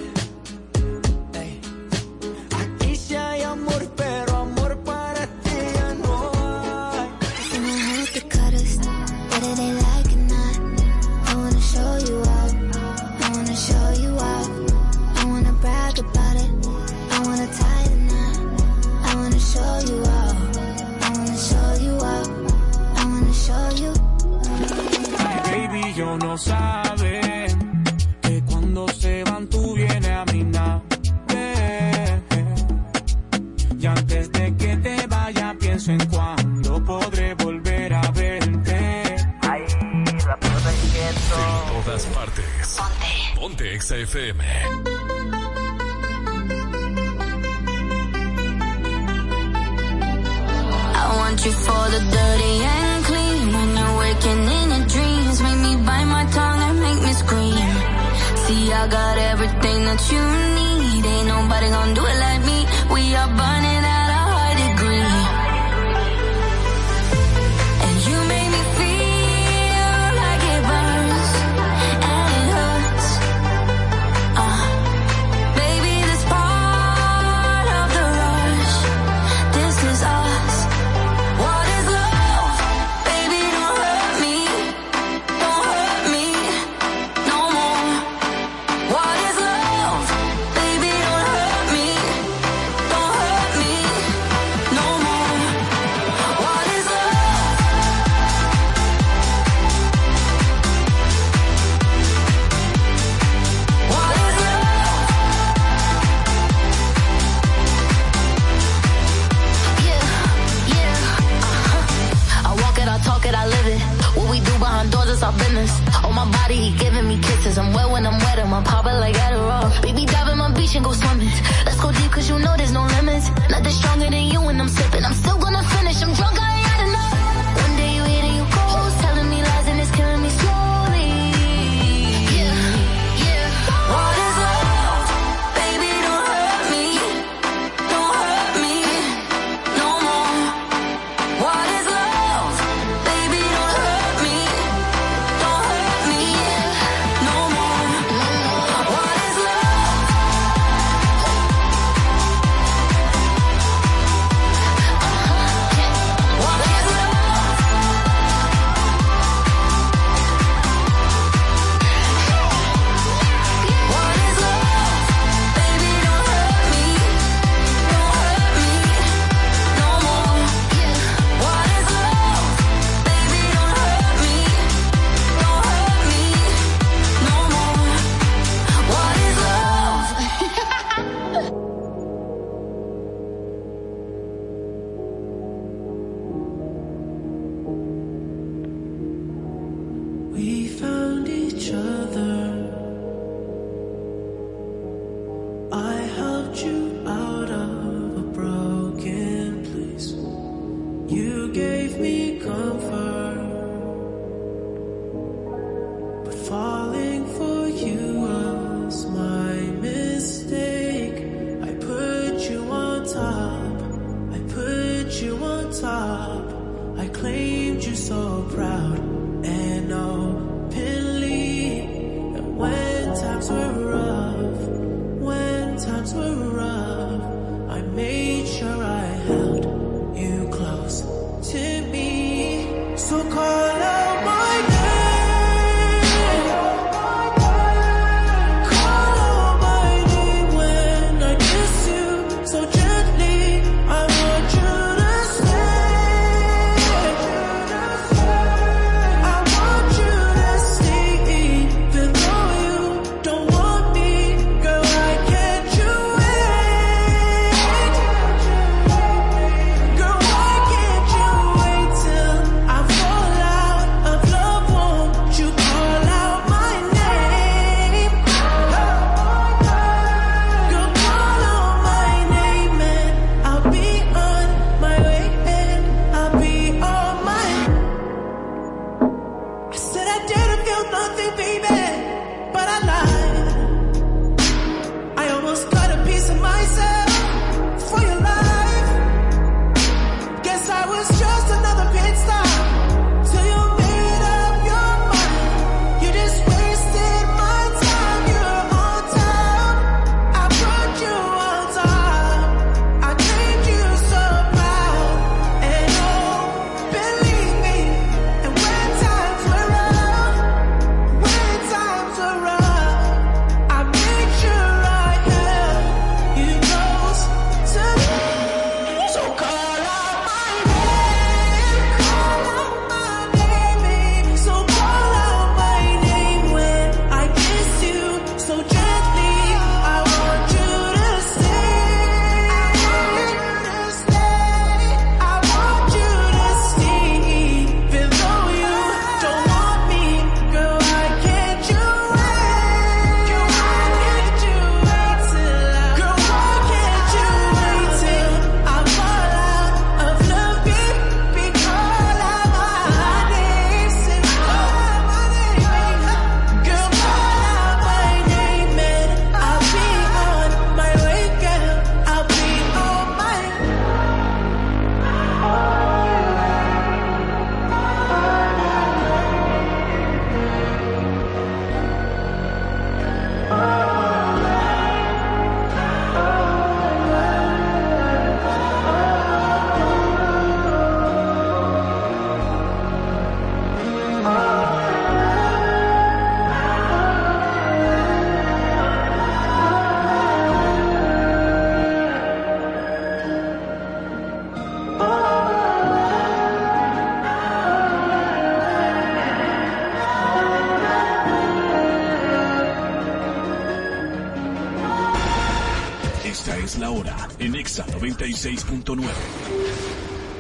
96.9.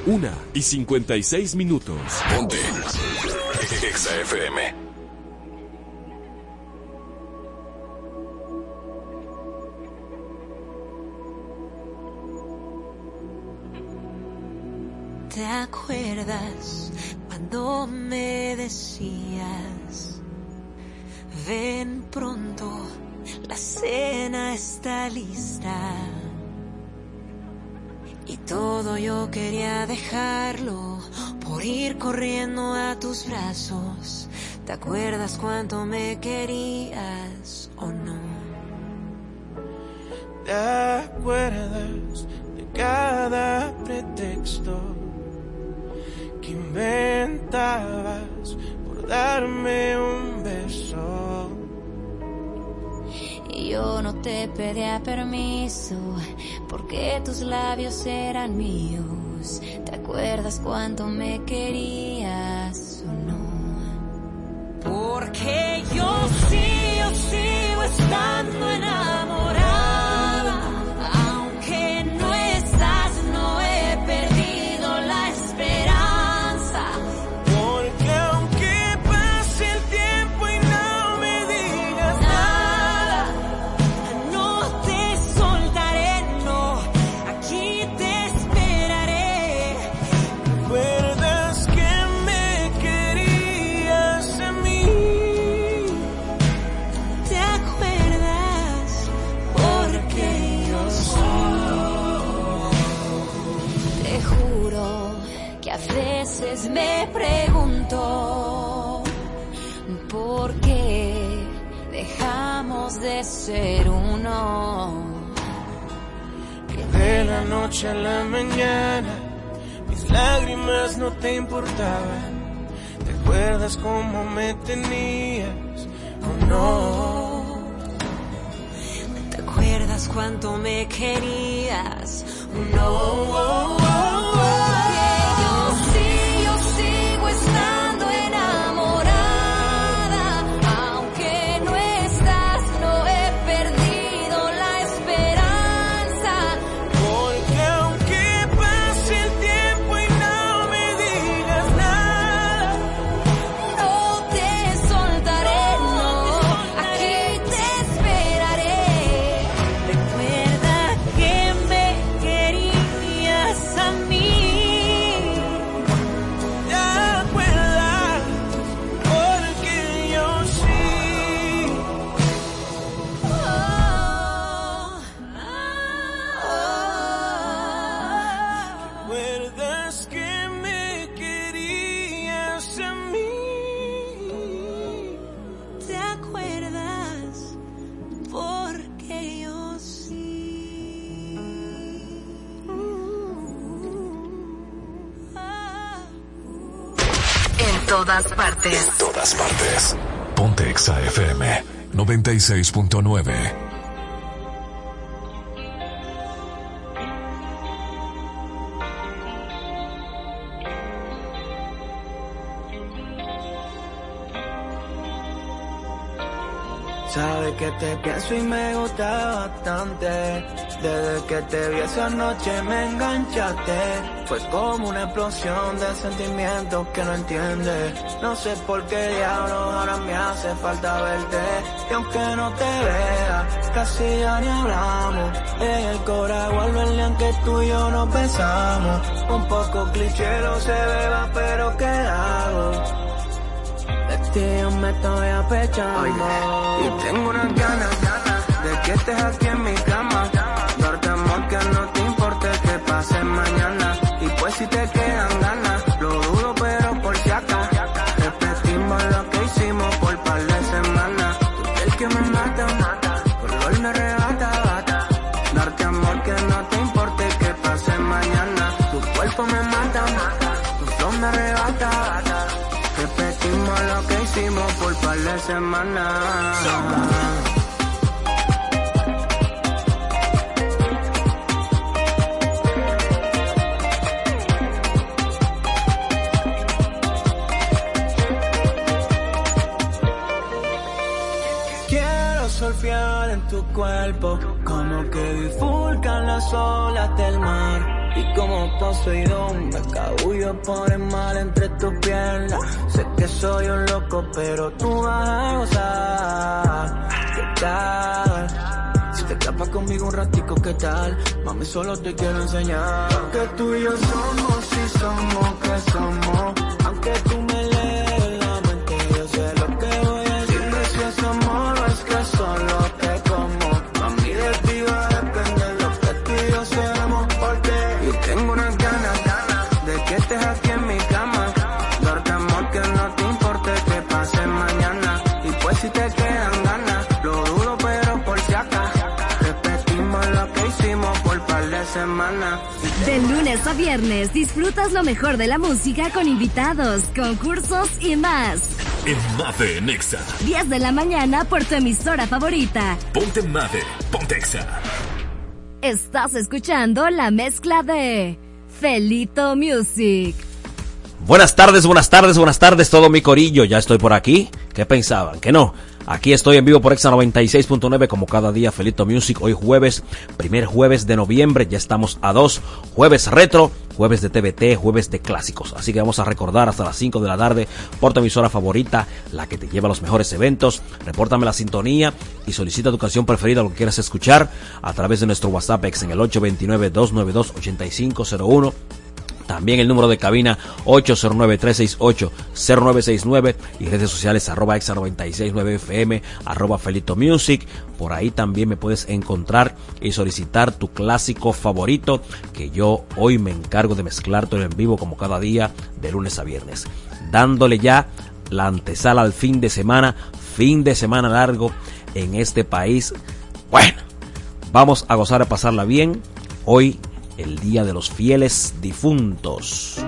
Una y 56 minutos. Ponte. Exa todo yo quería dejarlo por ir corriendo a tus brazos. ¿Te acuerdas cuánto me querías o no? ¿Te acuerdas de cada pretexto que inventabas por darme un beso? Yo no te pedía permiso porque tus labios eran míos. ¿Te acuerdas cuánto me querías o no? Porque yo sí, yo sigo estando enamorada. Ser uno. Que de la noche a la mañana mis lágrimas no te importaban. ¿Te acuerdas cómo me tenías o no? ¿Te acuerdas cuánto me querías? No. Todas partes. En todas partes. Ponte Exa FM 96.9. Sabe que te pienso y me gusta bastante. Desde que te vi esa noche me enganchaste. Fue como una explosión de sentimientos que no entiendes. No sé por qué diablos ahora me hace falta verte. Y aunque no te vea, casi ya ni hablamos. En el cora vuelve el que tú y yo nos besamos. Un poco cliché lo se beba, pero ¿qué hago? De ti yo me estoy apechando Y tengo unas ganas De que estés aquí en mi cama que pase mañana. Y pues si te quedan ganas Lo dudo pero por si acá Repetimos lo que hicimos por par de semanas. El que me mata, mata. Color me arrebata, bata. Darte amor que no te importe que pase mañana. Tu cuerpo me mata, mata. Tu flow me arrebata, bata. Repetimos lo que hicimos por par de semanas. Como que bifurcan las olas del mar. Y como Poseidón me cabullo por el mar entre tus piernas. Sé que soy un loco, pero tú vas a gozar. ¿Qué tal? Si te escapas conmigo un ratico, ¿qué tal? Mami, solo te quiero enseñar. Que tú y yo somos y somos, que somos. Par de lunes a viernes disfrutas lo mejor de la música con invitados, concursos y más. En Made Nexa. 10 de la mañana por tu emisora favorita. Ponte Made, Pontexa. Estás escuchando la mezcla de Felito Music. Buenas tardes, buenas tardes, buenas tardes, todo mi corillo. Ya estoy por aquí. ¿Qué pensaban? Que no. Aquí estoy en vivo por Exa 96.9 como cada día Felito Music. Hoy jueves, primer jueves de noviembre. Ya estamos a dos. Jueves retro, jueves de TVT, jueves de clásicos. Así que vamos a recordar hasta las 5 de la tarde por tu emisora favorita, la que te lleva a los mejores eventos. Repórtame la sintonía y solicita tu canción preferida, lo que quieras escuchar, a través de nuestro WhatsApp ex en el 829-292-8501. También el número de cabina 809-368-0969 y redes sociales arroba exa 969 FM, arroba Felito Music. Por ahí también me puedes encontrar y solicitar tu clásico favorito que yo hoy me encargo de mezclártelo en vivo como cada día de lunes a viernes. Dándole ya la antesala al fin de semana, fin de semana largo en este país. Bueno, vamos a gozar de pasarla bien. Hoy el Día de los Fieles Difuntos.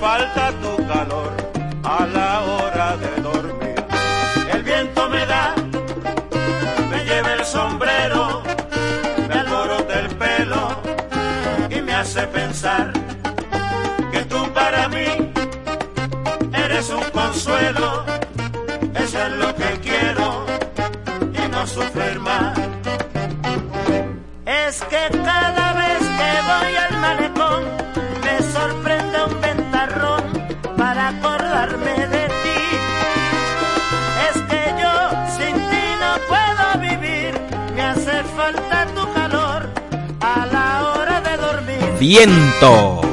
Falta tu calor a la hora de dormir. El viento me da, me lleva el sombrero, me alborota el pelo y me hace pensar que tú para mí eres un consuelo, Viento.